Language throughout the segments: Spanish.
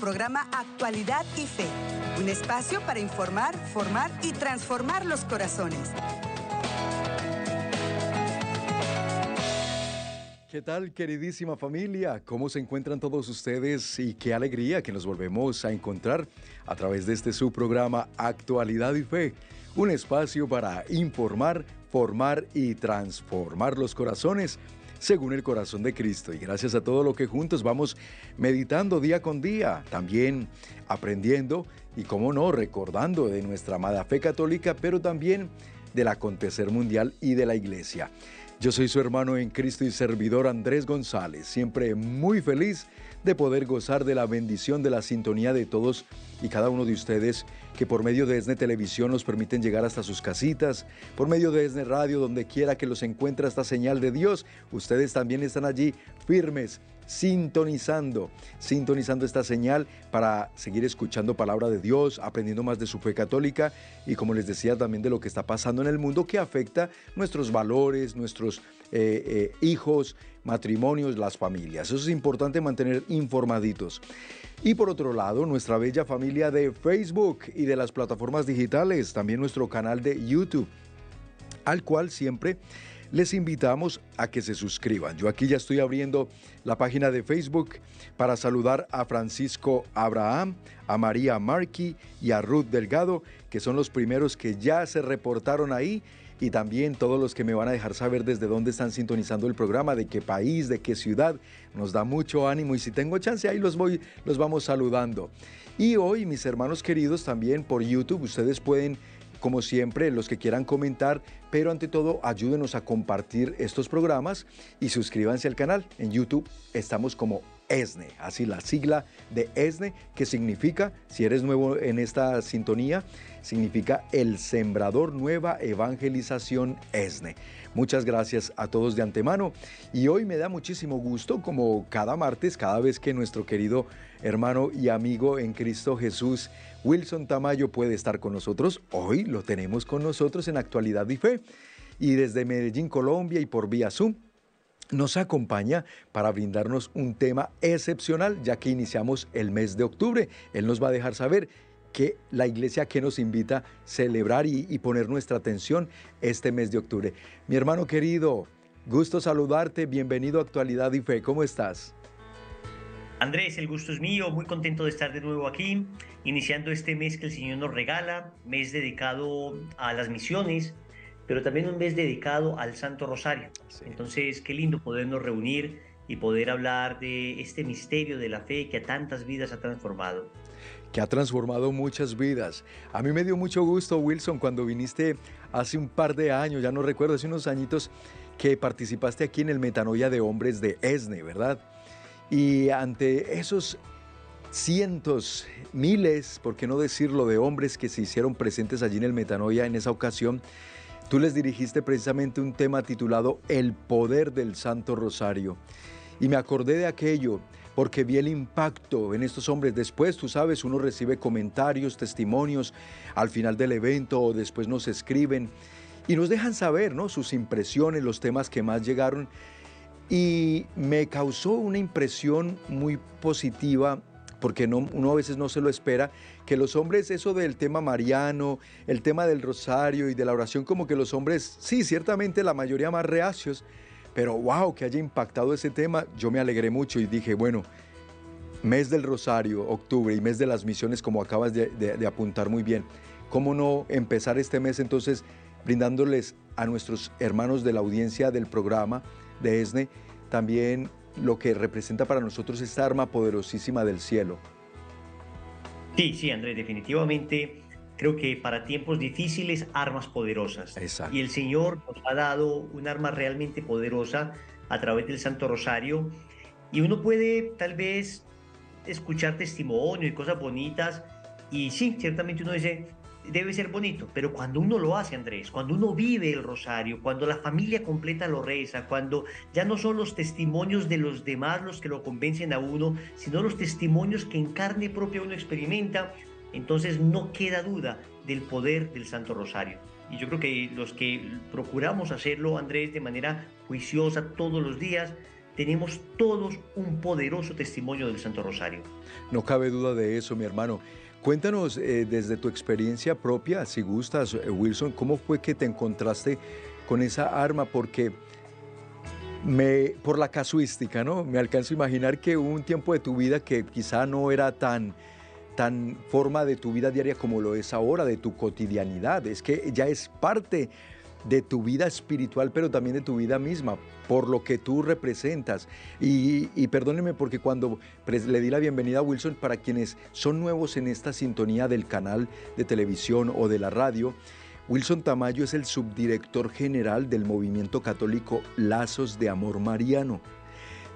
programa Actualidad y Fe, un espacio para informar, formar y transformar los corazones. ¿Qué tal, queridísima familia? ¿Cómo se encuentran todos ustedes? Y qué alegría que nos volvemos a encontrar a través de este su programa Actualidad y Fe, un espacio para informar, formar y transformar los corazones según el corazón de Cristo. Y gracias a todo lo que juntos vamos meditando día con día, también aprendiendo y, como no, recordando de nuestra amada fe católica, pero también del acontecer mundial y de la iglesia. Yo soy su hermano en Cristo y servidor Andrés González, siempre muy feliz de poder gozar de la bendición de la sintonía de todos y cada uno de ustedes que por medio de ESNE Televisión nos permiten llegar hasta sus casitas, por medio de ESNE Radio, donde quiera que los encuentre esta señal de Dios, ustedes también están allí firmes, sintonizando, sintonizando esta señal para seguir escuchando palabra de Dios, aprendiendo más de su fe católica y como les decía también de lo que está pasando en el mundo que afecta nuestros valores, nuestros eh, eh, hijos, matrimonios, las familias. Eso es importante mantener informaditos. Y por otro lado, nuestra bella familia de Facebook y de las plataformas digitales, también nuestro canal de YouTube, al cual siempre les invitamos a que se suscriban. Yo aquí ya estoy abriendo la página de Facebook para saludar a Francisco Abraham, a María Marqui y a Ruth Delgado, que son los primeros que ya se reportaron ahí y también todos los que me van a dejar saber desde dónde están sintonizando el programa, de qué país, de qué ciudad. Nos da mucho ánimo y si tengo chance ahí los voy los vamos saludando. Y hoy mis hermanos queridos también por YouTube ustedes pueden como siempre, los que quieran comentar, pero ante todo ayúdenos a compartir estos programas y suscríbanse al canal. En YouTube estamos como ESNE, así la sigla de ESNE, que significa, si eres nuevo en esta sintonía, significa el Sembrador Nueva Evangelización ESNE. Muchas gracias a todos de antemano y hoy me da muchísimo gusto, como cada martes, cada vez que nuestro querido hermano y amigo en Cristo Jesús, Wilson Tamayo, puede estar con nosotros. Hoy lo tenemos con nosotros en Actualidad y Fe y desde Medellín, Colombia y por vía Zoom nos acompaña para brindarnos un tema excepcional, ya que iniciamos el mes de octubre. Él nos va a dejar saber que la iglesia que nos invita a celebrar y, poner nuestra atención este mes de octubre. Mi hermano querido, gusto saludarte, bienvenido a Actualidad y Fe, ¿cómo estás? Andrés, el gusto es mío, muy contento de estar de nuevo aquí, iniciando este mes que el Señor nos regala, mes dedicado a las misiones, pero también un mes dedicado al Santo Rosario. Entonces, qué lindo podernos reunir y poder hablar de este misterio de la fe que a tantas vidas ha transformado. Que ha transformado muchas vidas. A mí me dio mucho gusto, Wilson, cuando viniste hace un par de años, ya no recuerdo, hace unos añitos, que participaste aquí en el Metanoia de Hombres de ESNE, ¿verdad? Y ante esos cientos, miles, por qué no decirlo, de hombres que se hicieron presentes allí en el Metanoia en esa ocasión, Tú les dirigiste precisamente un tema titulado El poder del Santo Rosario. Y me acordé de aquello porque vi el impacto en estos hombres. Después, tú sabes, uno recibe comentarios, testimonios al final del evento o después nos escriben y nos dejan saber ¿no? sus impresiones, los temas que más llegaron. Y me causó una impresión muy positiva porque no, uno a veces no se lo espera, que los hombres, eso del tema mariano, el tema del rosario y de la oración, como que los hombres, sí, ciertamente la mayoría más reacios, pero wow, que haya impactado ese tema, yo me alegré mucho y dije, bueno, mes del rosario, octubre y mes de las misiones, como acabas de, de apuntar muy bien, ¿cómo no empezar este mes entonces brindándoles a nuestros hermanos de la audiencia del programa de ESNE también lo que representa para nosotros esta arma poderosísima del cielo. Sí, sí, Andrés, definitivamente creo que para tiempos difíciles, armas poderosas. Exacto. Y el Señor nos ha dado un arma realmente poderosa a través del Santo Rosario. Y uno puede tal vez escuchar testimonio y cosas bonitas. Y sí, ciertamente uno dice, debe ser bonito, pero cuando uno lo hace, Andrés, cuando uno vive el rosario, cuando la familia completa lo reza, cuando ya no son los testimonios de los demás los que lo convencen a uno, sino los testimonios que en carne propia uno experimenta, entonces no queda duda del poder del Santo Rosario. Y yo creo que los que procuramos hacerlo, Andrés, de manera juiciosa todos los días, tenemos todos un poderoso testimonio del Santo Rosario. No cabe duda de eso, mi hermano. Cuéntanos eh, desde tu experiencia propia, si gustas, eh, Wilson, ¿cómo fue que te encontraste con esa arma? Porque me, por la casuística, ¿no? Me alcanzo a imaginar que hubo un tiempo de tu vida que quizá no era tan, tan forma de tu vida diaria como lo es ahora, de tu cotidianidad. Es que ya es parte de tu vida espiritual, pero también de tu vida misma, por lo que tú representas. Y, y perdónenme porque cuando le di la bienvenida a Wilson, para quienes son nuevos en esta sintonía del canal de televisión o de la radio, Wilson Tamayo es el subdirector general del movimiento católico Lazos de Amor Mariano.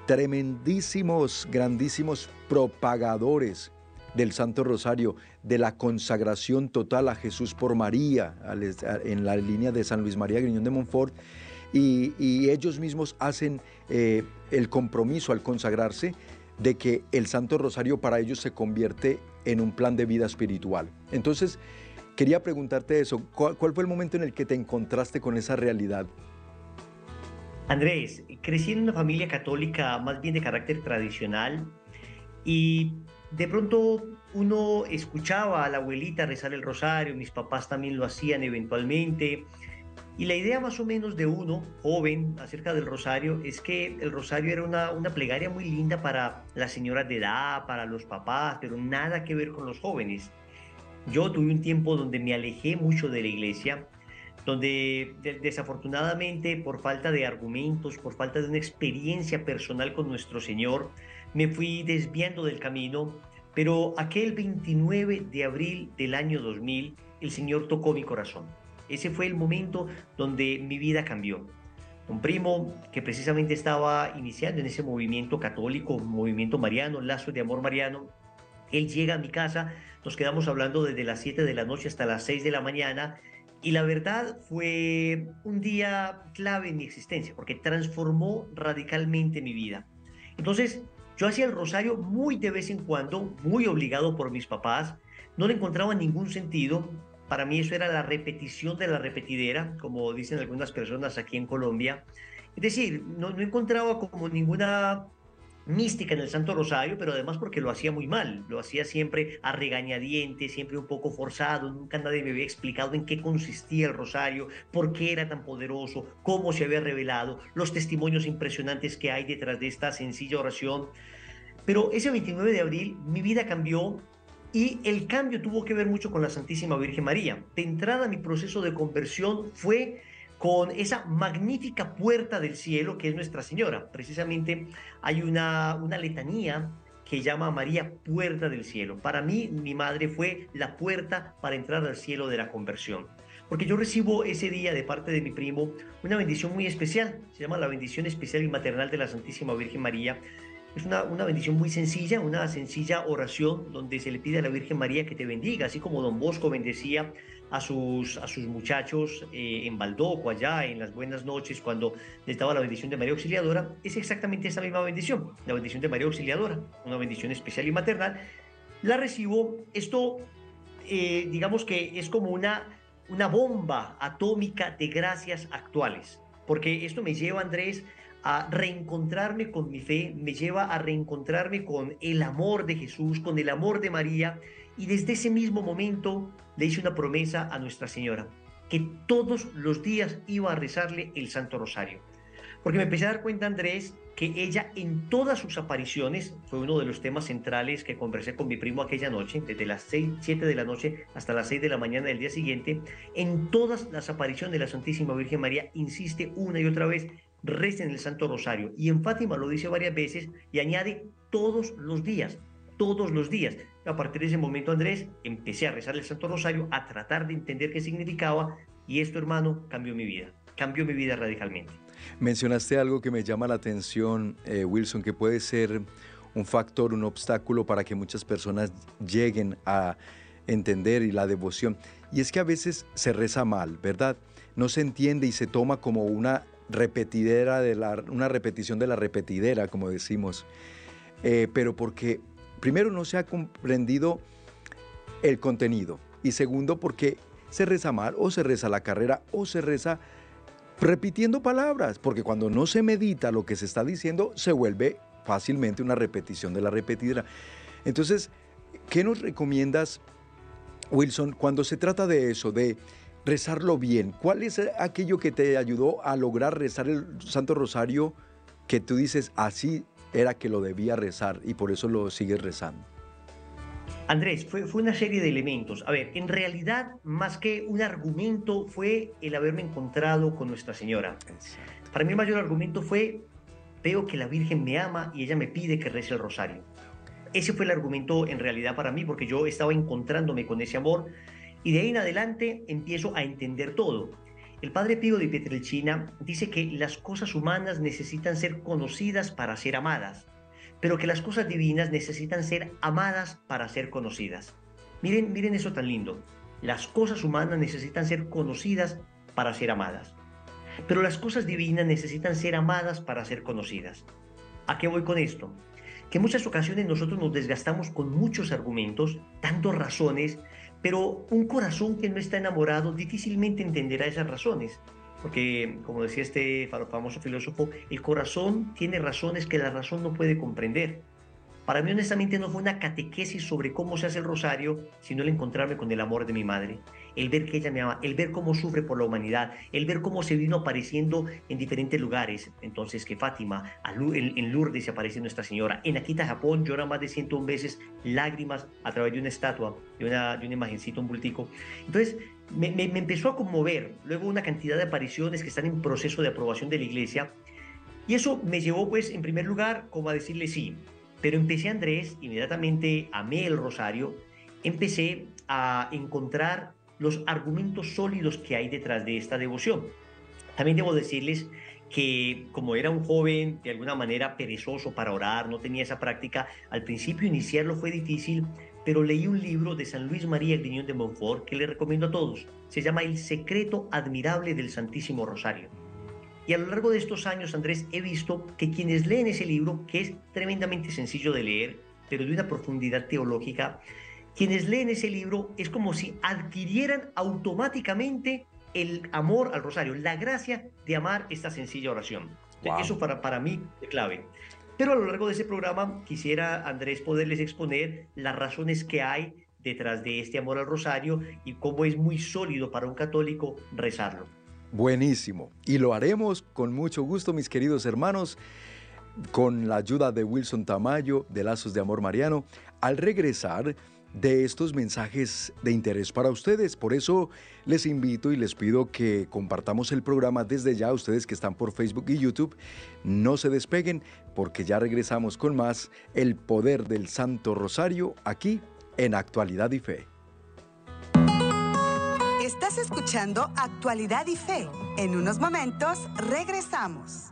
Tremendísimos, grandísimos propagadores del Santo Rosario, de la consagración total a Jesús por María, en la línea de San Luis María Griñón de Montfort, y, ellos mismos hacen eh, el compromiso al consagrarse de que el Santo Rosario para ellos se convierte en un plan de vida espiritual. Entonces, quería preguntarte eso, ¿cuál, cuál fue el momento en el que te encontraste con esa realidad? Andrés, crecí en una familia católica más bien de carácter tradicional y de pronto uno escuchaba a la abuelita rezar el rosario, mis papás también lo hacían eventualmente, y la idea más o menos de uno, joven, acerca del rosario, es que el rosario era una, una plegaria muy linda para las señoras de edad, para los papás, pero nada que ver con los jóvenes. Yo tuve un tiempo donde me alejé mucho de la iglesia, donde desafortunadamente por falta de argumentos, por falta de una experiencia personal con nuestro Señor, me fui desviando del camino, pero aquel 29 de abril del año 2000, el Señor tocó mi corazón. Ese fue el momento donde mi vida cambió. Un primo que precisamente estaba iniciando en ese movimiento católico, movimiento mariano, lazo de amor mariano, él llega a mi casa, nos quedamos hablando desde las 7 de la noche hasta las 6 de la mañana y la verdad fue un día clave en mi existencia porque transformó radicalmente mi vida. Entonces, yo hacía el rosario muy de vez en cuando, muy obligado por mis papás, no le encontraba ningún sentido. Para mí eso era la repetición de la repetidera, como dicen algunas personas aquí en Colombia. Es decir, no, encontraba como ninguna mística en el Santo Rosario, pero además porque lo hacía muy mal, lo hacía siempre a regañadientes, siempre un poco forzado, nunca nadie me había explicado en qué consistía el Rosario, por qué era tan poderoso, cómo se había revelado, los testimonios impresionantes que hay detrás de esta sencilla oración. Pero ese 29 de abril mi vida cambió y el cambio tuvo que ver mucho con la Santísima Virgen María. De entrada mi proceso de conversión fue con esa magnífica puerta del cielo que es Nuestra Señora. Precisamente hay una, una letanía que llama María puerta del cielo. Para mí, mi madre fue la puerta para entrar al cielo de la conversión. Porque yo recibo ese día de parte de mi primo una bendición muy especial. Se llama la bendición especial y maternal de la Santísima Virgen María. Es una, una bendición muy sencilla, una sencilla oración donde se le pide a la Virgen María que te bendiga, así como don Bosco bendecía a sus, a sus muchachos eh, en Baldoco, allá en las buenas noches, cuando les daba la bendición de María Auxiliadora, es exactamente esa misma bendición, la bendición de María Auxiliadora, una bendición especial y maternal. La recibo, esto eh, digamos que es como una, una bomba atómica de gracias actuales, porque esto me lleva, Andrés, a reencontrarme con mi fe, me lleva a reencontrarme con el amor de Jesús, con el amor de María, y desde ese mismo momento le hice una promesa a Nuestra Señora, que todos los días iba a rezarle el Santo Rosario. Porque me empecé a dar cuenta, Andrés, que ella en todas sus apariciones, fue uno de los temas centrales que conversé con mi primo aquella noche, desde las 6, 7 de la noche hasta las 6 de la mañana del día siguiente, en todas las apariciones de la Santísima Virgen María insiste una y otra vez, recen el Santo Rosario. Y en Fátima lo dice varias veces y añade todos los días, todos los días. A partir de ese momento, Andrés, empecé a rezar el Santo Rosario, a tratar de entender qué significaba y esto, hermano, cambió mi vida, cambió mi vida radicalmente. Mencionaste algo que me llama la atención, eh, Wilson, que puede ser un factor, un obstáculo para que muchas personas lleguen a entender y la devoción. Y es que a veces se reza mal, ¿verdad? No se entiende y se toma como una repetidera de la, una repetición de la repetidera, como decimos. Eh, pero porque primero no se ha comprendido el contenido y segundo porque se reza mal o se reza la carrera o se reza repitiendo palabras, porque cuando no se medita lo que se está diciendo, se vuelve fácilmente una repetición de la repetidera. Entonces, ¿qué nos recomiendas, Wilson, cuando se trata de eso, de rezarlo bien? ¿Cuál es aquello que te ayudó a lograr rezar el Santo Rosario que tú dices, así era que lo debía rezar y por eso lo sigues rezando? Andrés, fue, fue, una serie de elementos. A ver, en realidad, más que un argumento, fue el haberme encontrado con Nuestra Señora. Para mí el mayor argumento fue, veo que la Virgen me ama y ella me pide que rece el rosario. Ese fue el argumento en realidad para mí, porque yo estaba encontrándome con ese amor y de ahí en adelante empiezo a entender todo. El padre Pío de Pietrelcina dice que las cosas humanas necesitan ser conocidas para ser amadas pero que las cosas divinas necesitan ser amadas para ser conocidas. Miren, miren eso tan lindo. Las cosas humanas necesitan ser conocidas para ser amadas, pero las cosas divinas necesitan ser amadas para ser conocidas. ¿A qué voy con esto? Que en muchas ocasiones nosotros nos desgastamos con muchos argumentos, dando razones, pero un corazón que no está enamorado difícilmente entenderá esas razones porque como decía este famoso filósofo, el corazón tiene razones que la razón no puede comprender. Para mí honestamente no fue una catequesis sobre cómo se hace el rosario, sino el encontrarme con el amor de mi madre, el ver que ella me ama, el ver cómo sufre por la humanidad, el ver cómo se vino apareciendo en diferentes lugares. Entonces que Fátima, en Lourdes se aparece Nuestra Señora, en Akita, Japón llora más de 101 veces lágrimas a través de una estatua, de una, de una imagencita, un bultico. Entonces me, empezó a conmover. Luego una cantidad de apariciones que están en proceso de aprobación de la iglesia. Y eso me llevó, pues, en primer lugar, como a decirle sí. Pero empecé, Andrés, inmediatamente amé el rosario, empecé a encontrar los argumentos sólidos que hay detrás de esta devoción. También debo decirles que como era un joven de alguna manera perezoso para orar, no tenía esa práctica, al principio iniciarlo fue difícil, pero leí un libro de San Luis María Griñón de Montfort que le recomiendo a todos. Se llama El secreto admirable del Santísimo Rosario. Y a lo largo de estos años, Andrés, he visto que quienes leen ese libro, que es tremendamente sencillo de leer, pero de una profundidad teológica, quienes leen ese libro es como si adquirieran automáticamente el amor al rosario, la gracia de amar esta sencilla oración. Eso para, para mí es clave. Pero a lo largo de ese programa quisiera, Andrés, poderles exponer las razones que hay detrás de este amor al rosario y cómo es muy sólido para un católico rezarlo. Buenísimo. Y lo haremos con mucho gusto, mis queridos hermanos, con la ayuda de Wilson Tamayo de Lazos de Amor Mariano, al regresar de estos mensajes de interés para ustedes. Por eso les invito y les pido que compartamos el programa desde ya, ustedes que están por Facebook y YouTube. No se despeguen porque ya regresamos con más El Poder del Santo Rosario aquí en Actualidad y Fe. Estás escuchando Actualidad y Fe. En unos momentos regresamos.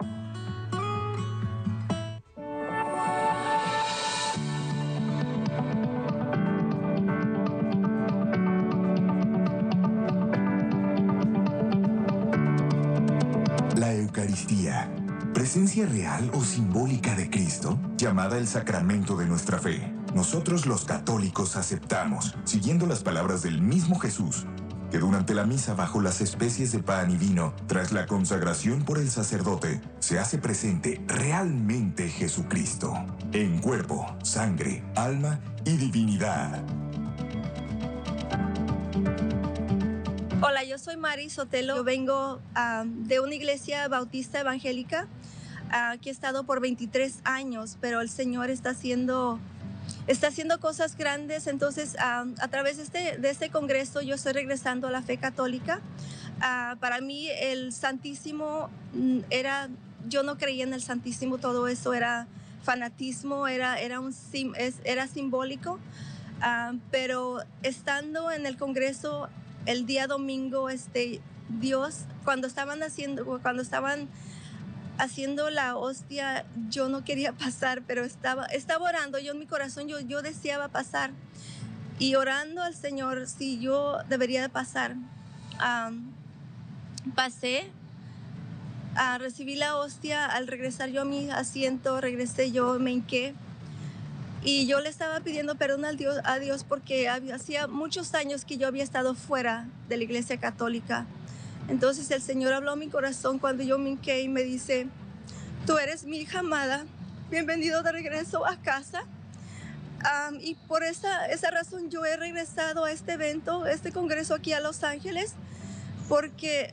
Presencia real o simbólica de Cristo, llamada el sacramento de nuestra fe. Nosotros los católicos aceptamos, siguiendo las palabras del mismo Jesús, que durante la misa bajo las especies de pan y vino, tras la consagración por el sacerdote, se hace presente realmente Jesucristo, en cuerpo, sangre, alma y divinidad. Hola, yo soy Mari Sotelo. Yo vengo ah, de una iglesia bautista evangélica uh, que he estado por 23 años, pero el Señor está haciendo, está haciendo cosas grandes. Entonces, a través de este, de este congreso, yo estoy regresando a la fe católica. para mí, el Santísimo mm, era, yo no creía en el Santísimo, todo eso era fanatismo, era, era, un, era simbólico. pero estando en el Congreso el día domingo, este, Dios, cuando estaban haciendo, cuando estaban haciendo la hostia, yo no quería pasar, pero estaba, estaba orando, yo en mi corazón, yo, yo deseaba pasar. Y orando al Señor, si yo debería de pasar. pasé, a recibí la hostia, al regresar yo a mi asiento, regresé yo, me hinqué y yo le estaba pidiendo perdón a Dios, Dios porque hacía muchos años que yo había estado fuera de la iglesia católica. Entonces el Señor habló a mi corazón cuando yo me hinqué y me dice, tú eres mi hija amada, bienvenido de regreso a casa. y por esa, esa razón yo he regresado a este evento, este congreso aquí a Los Ángeles, porque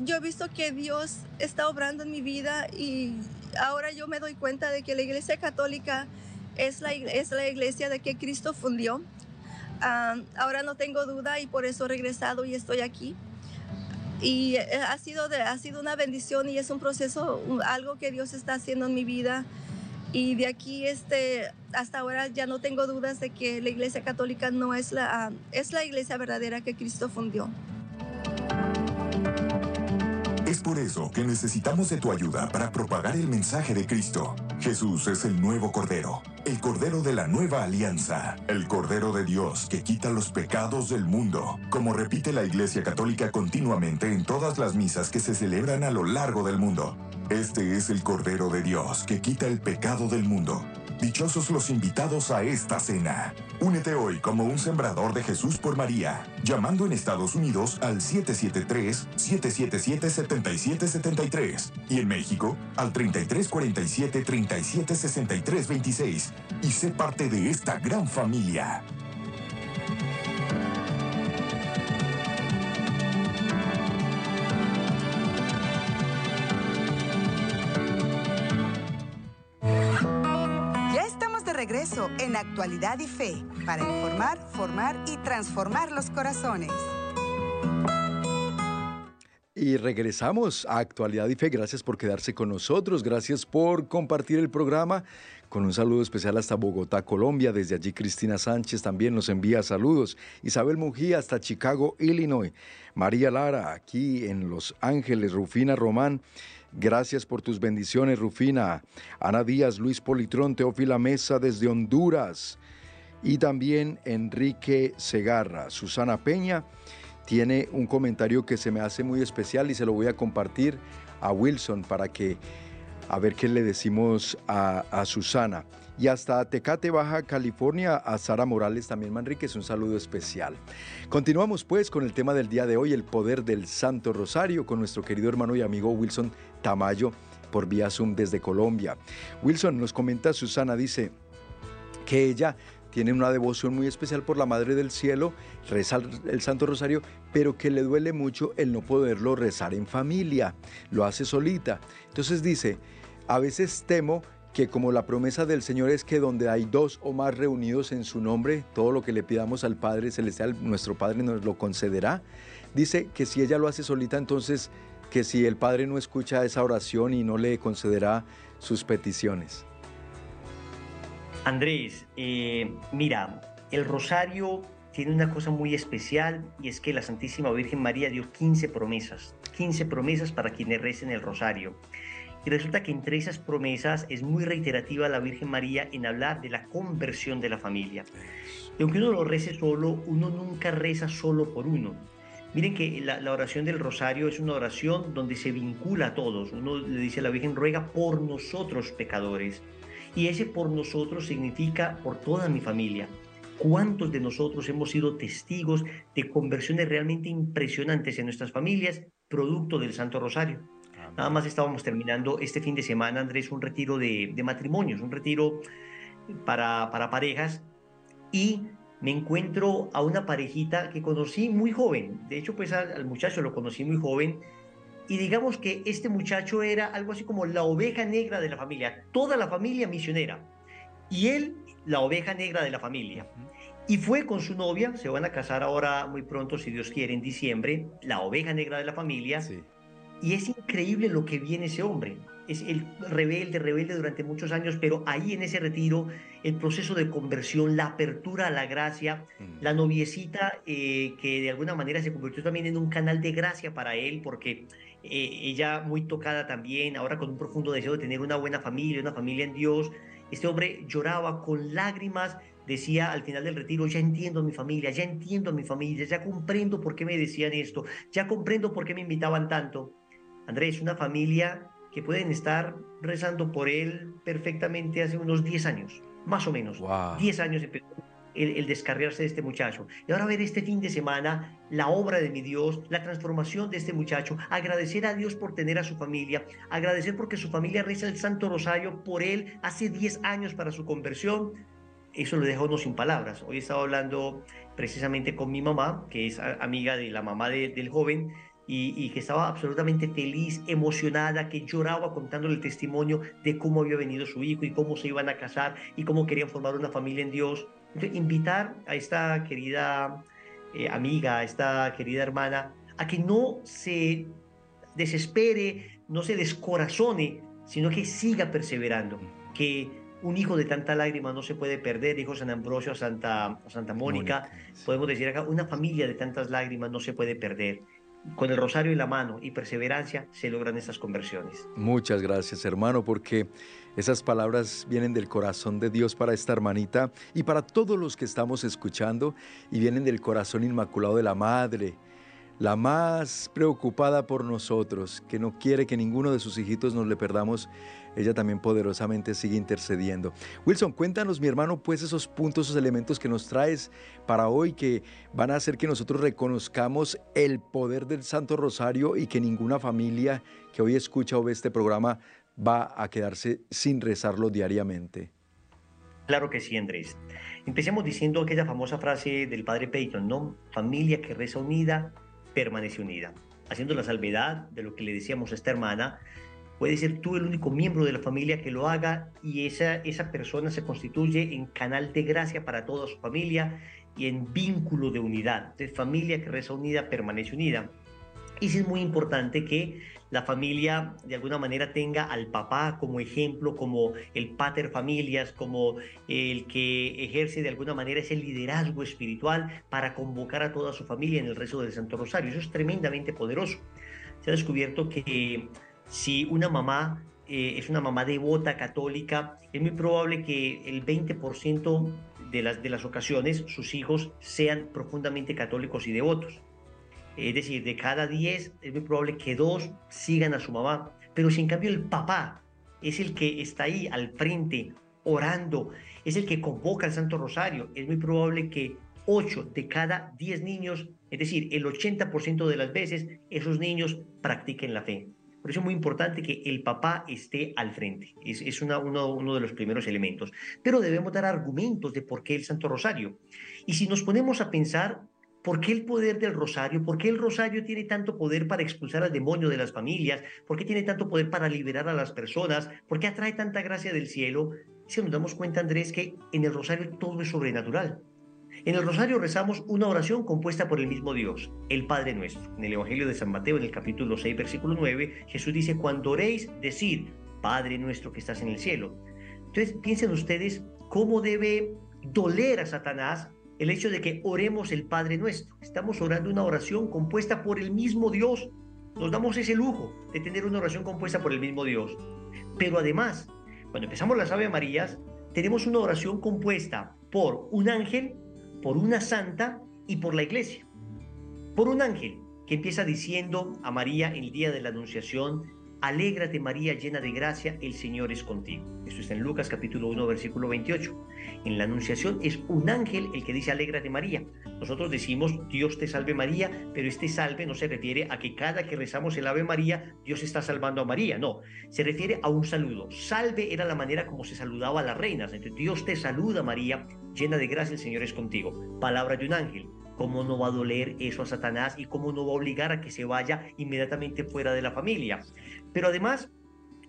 yo he visto que Dios está obrando en mi vida y ahora yo me doy cuenta de que la Iglesia Católica es la, es la iglesia de que Cristo fundió. ahora no tengo duda y por eso he regresado y estoy aquí. Y eh, ha sido, ha sido una bendición y es un proceso, algo que Dios está haciendo en mi vida. Y de aquí este, hasta ahora ya no tengo dudas de que la Iglesia Católica no es la, es la iglesia verdadera que Cristo fundió. Es por eso que necesitamos de tu ayuda para propagar el mensaje de Cristo. Jesús es el nuevo Cordero, el Cordero de la nueva alianza, el Cordero de Dios que quita los pecados del mundo, como repite la Iglesia Católica continuamente en todas las misas que se celebran a lo largo del mundo. Este es el Cordero de Dios que quita el pecado del mundo. Dichosos los invitados a esta cena. Únete hoy como un sembrador de Jesús por María, llamando en Estados Unidos al 773-777-7773 y en México al 3347-376326 y sé parte de esta gran familia. En Actualidad y Fe para informar, formar y transformar los corazones. Y regresamos a Actualidad y Fe. Gracias por quedarse con nosotros. Gracias por compartir el programa. Con un saludo especial hasta Bogotá, Colombia. Desde allí Cristina Sánchez también nos envía saludos. Isabel Mujía hasta Chicago, Illinois. María Lara aquí en Los Ángeles. Rufina Román Gracias por tus bendiciones, Rufina. Ana Díaz, Luis Politrón, Teófila Mesa desde Honduras. Y también Enrique Segarra. Susana Peña tiene un comentario que se me hace muy especial y se lo voy a compartir a Wilson para que a ver qué le decimos a, Susana y hasta Tecate, Baja California, a Sara Morales también Manríquez, un saludo especial. Continuamos pues con el tema del día de hoy, el poder del Santo Rosario, con nuestro querido hermano y amigo Wilson Tamayo por vía Zoom desde Colombia. Wilson nos comenta, Susana dice que ella tiene una devoción muy especial por la Madre del Cielo, reza el Santo Rosario, pero que le duele mucho el no poderlo rezar en familia, lo hace solita. Entonces dice, a veces temo que como la promesa del Señor es que donde hay dos o más reunidos en su nombre, todo lo que le pidamos al Padre Celestial, nuestro Padre nos lo concederá. Dice que si ella lo hace solita, entonces que si el Padre no escucha esa oración y no le concederá sus peticiones. Andrés, eh, mira, el rosario tiene una cosa muy especial y es que la Santísima Virgen María dio 15 promesas, 15 promesas para quienes recen el rosario. Y resulta que entre esas promesas es muy reiterativa la Virgen María en hablar de la conversión de la familia. Y aunque uno lo rece solo, uno nunca reza solo por uno. Miren que la, oración del rosario es una oración donde se vincula a todos. Uno le dice a la Virgen, ruega por nosotros pecadores. Y ese por nosotros significa por toda mi familia. ¿Cuántos de nosotros hemos sido testigos de conversiones realmente impresionantes en nuestras familias, producto del Santo Rosario? Nada más estábamos terminando este fin de semana, Andrés, un retiro de, matrimonios, un retiro para, para parejas y me encuentro a una parejita que conocí muy joven. De hecho, pues al, muchacho lo conocí muy joven. Y digamos que este muchacho era algo así como la oveja negra de la familia, toda la familia misionera. Y él, la oveja negra de la familia. Y fue con su novia, se van a casar ahora muy pronto, si Dios quiere, en diciembre, la oveja negra de la familia. Sí. Y es increíble lo que viene ese hombre. Es el rebelde, rebelde durante muchos años, pero ahí en ese retiro, el proceso de conversión, la apertura a la gracia, mm. la noviecita eh, que de alguna manera se convirtió también en un canal de gracia para él, porque eh, ella muy tocada también, ahora con un profundo deseo de tener una buena familia, una familia en Dios. Este hombre lloraba con lágrimas, decía al final del retiro, ya entiendo a mi familia, ya entiendo a mi familia, ya comprendo por qué me decían esto, ya comprendo por qué me invitaban tanto. Andrés, una familia que pueden estar rezando por él perfectamente hace unos 10 años, más o menos. 10 años el, descarriarse de este muchacho. Y ahora ver este fin de semana la obra de mi Dios, la transformación de este muchacho, agradecer a Dios por tener a su familia, agradecer porque su familia reza el Santo Rosario por él hace 10 años para su conversión. Eso lo dejo no sin palabras. Hoy he estado hablando precisamente con mi mamá, que es amiga de la mamá del joven, y, que estaba absolutamente feliz, emocionada, que lloraba contándole el testimonio de cómo había venido su hijo y cómo se iban a casar y cómo querían formar una familia en Dios. Entonces, invitar a esta querida eh, amiga, a esta querida hermana, a que no se desespere, no se descorazone, sino que siga perseverando, que un hijo de tanta lágrima no se puede perder, dijo San Ambrosio a Santa, Santa Mónica, podemos decir acá, una familia de tantas lágrimas no se puede perder con el rosario en la mano y perseverancia se logran estas conversiones. Muchas gracias, hermano, porque esas palabras vienen del corazón de Dios para esta hermanita y para todos los que estamos escuchando y vienen del corazón inmaculado de la Madre, la más preocupada por nosotros, que no quiere que ninguno de sus hijitos nos le perdamos ella también poderosamente sigue intercediendo. Wilson, cuéntanos, mi hermano, pues esos puntos, esos elementos que nos traes para hoy que van a hacer que nosotros reconozcamos el poder del Santo Rosario y que ninguna familia que hoy escucha o ve este programa va a quedarse sin rezarlo diariamente. Claro que sí, Andrés. Empecemos diciendo aquella famosa frase del padre Peyton, ¿no? Familia que reza unida, permanece unida. Haciendo la salvedad de lo que le decíamos a esta hermana, puede ser tú el único miembro de la familia que lo haga y esa, esa persona se constituye en canal de gracia para toda su familia y en vínculo de unidad. De familia que reza unida permanece unida. Y es muy importante que la familia de alguna manera tenga al papá como ejemplo, como el pater familias, como el que ejerce de alguna manera ese liderazgo espiritual para convocar a toda su familia en el rezo del Santo Rosario. Eso es tremendamente poderoso. Se ha descubierto que si una mamá eh, es una mamá devota católica, es muy probable que el 20% de las, de las ocasiones sus hijos sean profundamente católicos y devotos. Es decir, de cada 10 es muy probable que dos sigan a su mamá. Pero si en cambio el papá es el que está ahí al frente, orando, es el que convoca al Santo Rosario, es muy probable que 8 de cada 10 niños, es decir, el 80% de las veces, esos niños practiquen la fe. Por eso es muy importante que el papá esté al frente. Es, uno, uno de los primeros elementos. Pero debemos dar argumentos de por qué el Santo Rosario. Y si nos ponemos a pensar, ¿Por qué el poder del rosario? ¿Por qué el rosario tiene tanto poder para expulsar al demonio de las familias? ¿Por qué tiene tanto poder para liberar a las personas? ¿Por qué atrae tanta gracia del cielo? Si nos damos cuenta, Andrés, que en el rosario todo es sobrenatural. En el rosario rezamos una oración compuesta por el mismo Dios, el Padre nuestro. En el Evangelio de San Mateo, en el capítulo 6, versículo 9, Jesús dice, cuando oréis, decid, Padre nuestro que estás en el cielo. Entonces, piensen ustedes cómo debe doler a Satanás el hecho de que oremos el Padre nuestro. Estamos orando una oración compuesta por el mismo Dios. Nos damos ese lujo de tener una oración compuesta por el mismo Dios. Pero además, cuando empezamos las Ave Marías, tenemos una oración compuesta por un ángel por una santa y por la iglesia. Por un ángel que empieza diciendo a María el día de la Anunciación, Alégrate María llena de gracia, el Señor es contigo. Esto está en Lucas capítulo 1 versículo 28. En la Anunciación es un ángel el que dice Alégrate María. Nosotros decimos Dios te salve María, pero este salve no se refiere a que cada que rezamos el Ave María, Dios está salvando a María. No, se refiere a un saludo. Salve era la manera como se saludaba a las reinas. Entonces Dios te saluda María, llena de gracia, el Señor es contigo. Palabra de un ángel. ¿Cómo no va a doler eso a Satanás y cómo no va a obligar a que se vaya inmediatamente fuera de la familia? Pero además,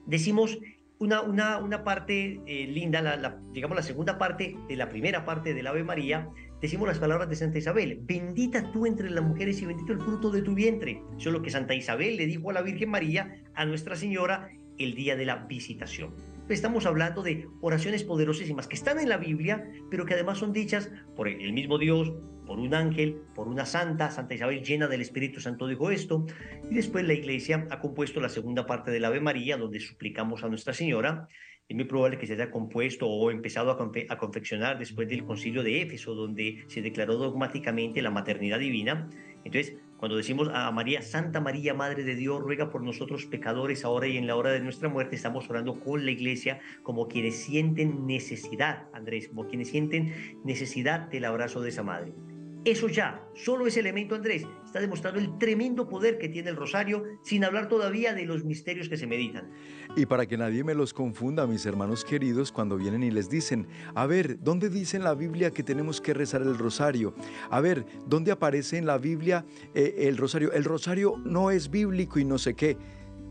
decimos una, una, una parte eh, linda, la, digamos la segunda parte de la primera parte del Ave María, decimos las palabras de Santa Isabel, bendita tú entre las mujeres y bendito el fruto de tu vientre. Eso es lo que Santa Isabel le dijo a la Virgen María, a Nuestra Señora, el día de la visitación. Estamos hablando de oraciones poderosísimas que están en la Biblia, pero que además son dichas por el mismo Dios, por un ángel, por una santa, Santa Isabel llena del Espíritu Santo dijo esto, y después la iglesia ha compuesto la segunda parte del Ave María, donde suplicamos a Nuestra Señora, es muy probable que se haya compuesto o empezado a, confeccionar después del concilio de Éfeso, donde se declaró dogmáticamente la maternidad divina. Entonces, Cuando decimos a María, Santa María, Madre de Dios, ruega por nosotros pecadores ahora y en la hora de nuestra muerte, estamos orando con la iglesia como quienes sienten necesidad, Andrés, como quienes sienten necesidad del abrazo de esa madre. Eso ya, solo ese elemento, Andrés, está demostrando el tremendo poder que tiene el rosario, sin hablar todavía de los misterios que se meditan. Y para que nadie me los confunda, mis hermanos queridos, cuando vienen y les dicen, a ver, ¿dónde dice en la Biblia que tenemos que rezar el rosario? A ver, ¿dónde aparece en la Biblia eh, el rosario? El rosario no es bíblico y no sé qué.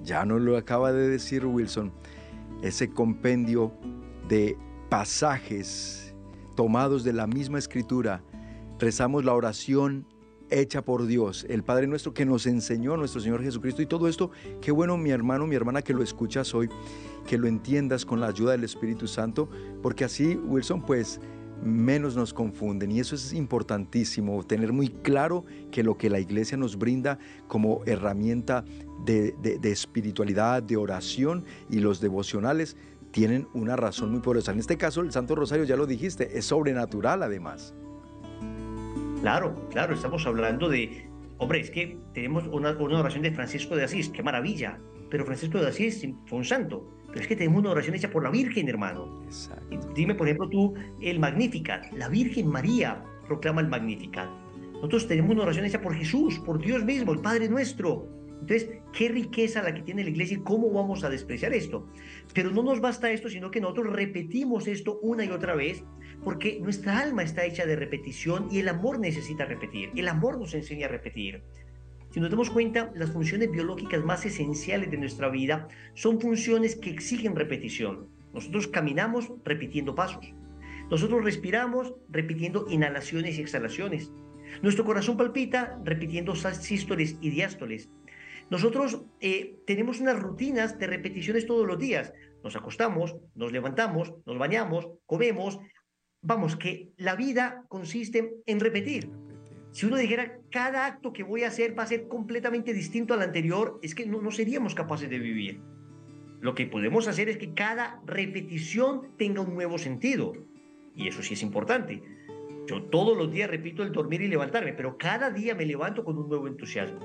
Ya no lo acaba de decir Wilson. Ese compendio de pasajes tomados de la misma escritura rezamos la oración hecha por Dios, el Padre nuestro que nos enseñó nuestro Señor Jesucristo y todo esto, qué bueno mi hermano, mi hermana que lo escuchas hoy, que lo entiendas con la ayuda del Espíritu Santo, porque así, Wilson, pues menos nos confunden y eso es importantísimo, tener muy claro que lo que la iglesia nos brinda como herramienta de, de espiritualidad, de oración y los devocionales tienen una razón muy poderosa. En este caso, el Santo Rosario, ya lo dijiste, es sobrenatural además. Claro, claro, estamos hablando de, hombre, es que tenemos una, oración de Francisco de Asís, qué maravilla, pero Francisco de Asís fue un santo, pero es que tenemos una oración hecha por la Virgen, hermano. Dime, por ejemplo, tú, el Magnificat, la Virgen María proclama el Magnificat. Nosotros tenemos una oración hecha por Jesús, por Dios mismo, el Padre nuestro. Entonces, qué riqueza la que tiene la iglesia y cómo vamos a despreciar esto. Pero no nos basta esto, sino que nosotros repetimos esto una y otra vez, porque nuestra alma está hecha de repetición y el amor necesita repetir. El amor nos enseña a repetir. Si nos damos cuenta, las funciones biológicas más esenciales de nuestra vida son funciones que exigen repetición. Nosotros caminamos repitiendo pasos. Nosotros respiramos repitiendo inhalaciones y exhalaciones. Nuestro corazón palpita repitiendo sístoles y diástoles. Nosotros eh, tenemos unas rutinas de repeticiones todos los días. Nos acostamos, nos levantamos, nos bañamos, comemos. Vamos, que la vida consiste en repetir. Si uno dijera, cada acto que voy a hacer va a ser completamente distinto al anterior, es que no, no seríamos capaces de vivir. Lo que podemos hacer es que cada repetición tenga un nuevo sentido. Y eso sí es importante. Yo todos los días repito el dormir y levantarme, pero cada día me levanto con un nuevo entusiasmo.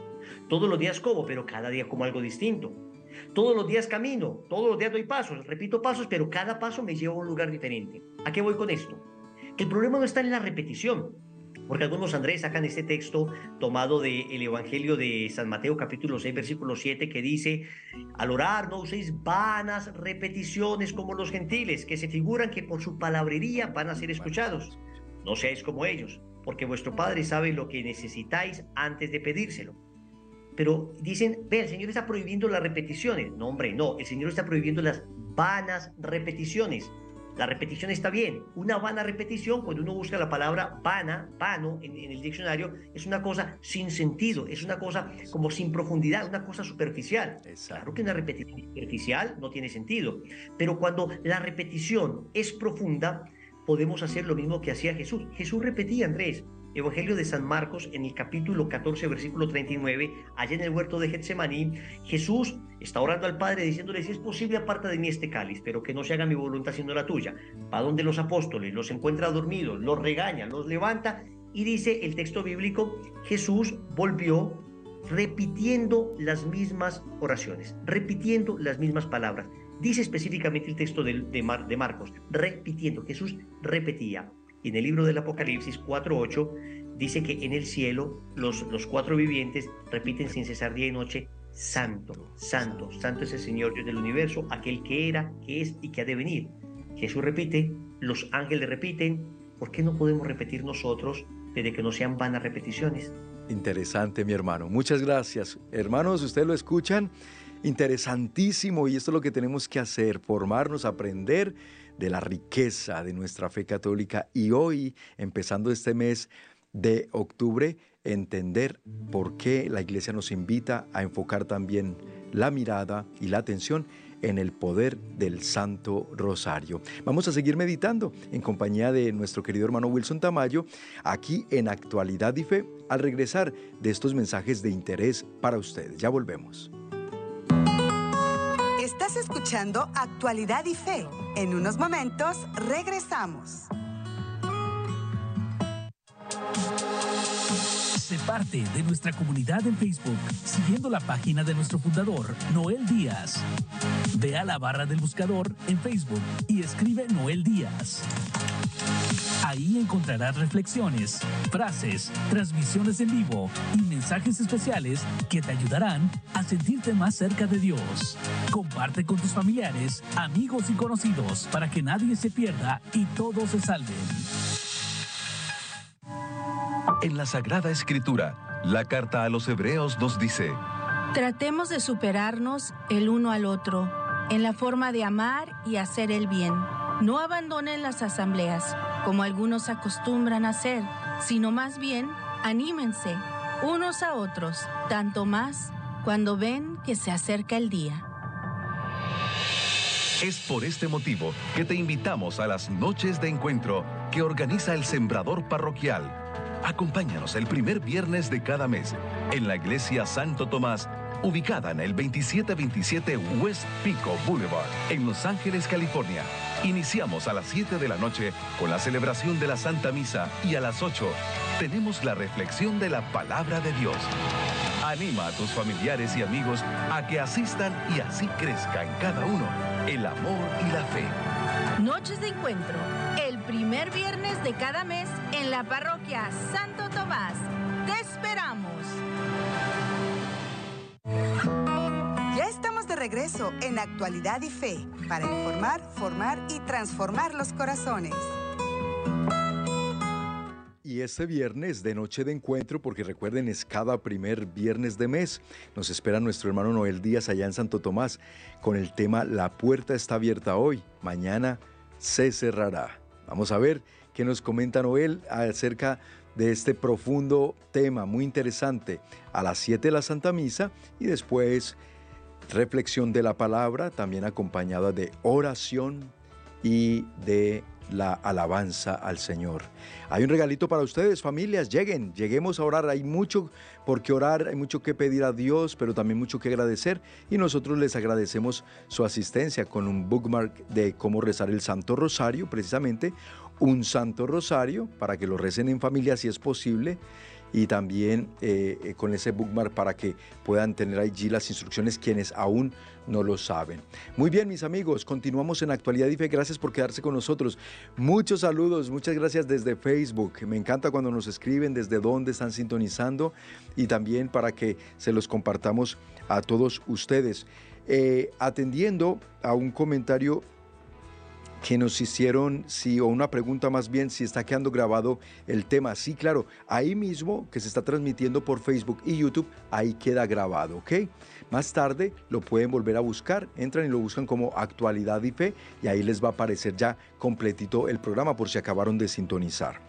Todos los días como, pero cada día como algo distinto. Todos los días camino, todos los días doy pasos, repito pasos, pero cada paso me lleva a un lugar diferente. ¿A qué voy con esto? El problema no está en la repetición, porque algunos Andrés sacan este texto tomado del Evangelio de San Mateo capítulo 6 versículo 7 que dice, al orar no uséis vanas repeticiones como los gentiles, que se figuran que por su palabrería van a ser escuchados. No seáis como ellos, porque vuestro Padre sabe lo que necesitáis antes de pedírselo. Pero dicen, ve, el Señor está prohibiendo las repeticiones. No, hombre, no, el Señor está prohibiendo las vanas repeticiones. La repetición está bien. Una vana repetición, cuando uno busca la palabra vana, vano en, el diccionario, es una cosa sin sentido, es una cosa como sin profundidad, una cosa superficial. Claro que una repetición superficial no tiene sentido, pero cuando la repetición es profunda, podemos hacer lo mismo que hacía Jesús. Jesús repetía, Andrés, Evangelio de San Marcos, en el capítulo 14, versículo 39, allá en el huerto de Getsemaní, Jesús está orando al Padre diciéndole, si es posible, aparta de mí este cáliz, pero que no se haga mi voluntad sino la tuya. Va donde los apóstoles, los encuentra dormidos, los regaña, los levanta y dice el texto bíblico, Jesús volvió repitiendo las mismas oraciones, repitiendo las mismas palabras. Dice específicamente el texto de, de, Marcos, repitiendo, Jesús repetía. Y en el libro del Apocalipsis 4.8 dice que en el cielo los, los cuatro vivientes repiten sin cesar día y noche, Santo, Santo, Santo es el Señor Dios del universo, aquel que era, que es y que ha de venir. Jesús repite, los ángeles repiten, ¿por qué no podemos repetir nosotros desde que no sean vanas repeticiones? Interesante, mi hermano. Muchas gracias. Hermanos, ustedes lo escuchan interesantísimo y esto es lo que tenemos que hacer, formarnos, aprender de la riqueza de nuestra fe católica y hoy, empezando este mes de octubre, entender por qué la iglesia nos invita a enfocar también la mirada y la atención en el poder del Santo Rosario. Vamos a seguir meditando en compañía de nuestro querido hermano Wilson Tamayo, aquí en Actualidad y Fe, al regresar de estos mensajes de interés para ustedes. Ya volvemos. Escuchando Actualidad y Fe. En unos momentos regresamos. Sé parte de nuestra comunidad en Facebook siguiendo la página de nuestro fundador, Noel Díaz. Ve a la barra del buscador en Facebook y escribe Noel Díaz. Ahí encontrarás reflexiones, frases, transmisiones en vivo y mensajes especiales que te ayudarán a sentirte más cerca de Dios. Comparte con tus familiares, amigos y conocidos para que nadie se pierda y todos se salven. En la Sagrada Escritura, la carta a los Hebreos nos dice, Tratemos de superarnos el uno al otro en la forma de amar y hacer el bien. No abandonen las asambleas, como algunos acostumbran hacer, sino más bien anímense unos a otros, tanto más cuando ven que se acerca el día. Es por este motivo que te invitamos a las noches de encuentro que organiza el Sembrador Parroquial. Acompáñanos el primer viernes de cada mes en la Iglesia Santo Tomás, ubicada en el 2727 West Pico Boulevard, en Los Ángeles, California. Iniciamos a las 7 de la noche con la celebración de la Santa Misa y a las 8 tenemos la reflexión de la palabra de Dios. Anima a tus familiares y amigos a que asistan y así crezca en cada uno el amor y la fe. Noches de encuentro, el primer viernes de cada mes en la parroquia Santo Tomás. Te esperamos. Regreso en Actualidad y Fe para informar, formar y transformar los corazones. Y este viernes de noche de encuentro, porque recuerden, es cada primer viernes de mes, nos espera nuestro hermano Noel Díaz allá en Santo Tomás con el tema La puerta está abierta hoy, mañana se cerrará. Vamos a ver qué nos comenta Noel acerca de este profundo tema muy interesante a las 7 de la Santa Misa y después reflexión de la palabra, también acompañada de oración y de la alabanza al Señor. Hay un regalito para ustedes, familias, lleguen, lleguemos a orar. Hay mucho por qué orar, hay mucho que pedir a Dios, pero también mucho que agradecer. Y nosotros les agradecemos su asistencia con un bookmark de cómo rezar el Santo Rosario, precisamente un Santo Rosario, para que lo recen en familia si es posible y también eh, eh, con ese bookmark para que puedan tener allí las instrucciones quienes aún no lo saben. Muy bien, mis amigos, continuamos en Actualidad y. Gracias por quedarse con nosotros. Muchos saludos, muchas gracias desde Facebook. Me encanta cuando nos escriben desde dónde están sintonizando y también para que se los compartamos a todos ustedes. Eh, atendiendo a un comentario que nos hicieron, si, o una pregunta más bien, si está quedando grabado el tema. Sí, claro, ahí mismo que se está transmitiendo por Facebook y YouTube, ahí queda grabado, ¿ok? Más tarde lo pueden volver a buscar, entran y lo buscan como actualidad y fe y ahí les va a aparecer ya completito el programa por si acabaron de sintonizar.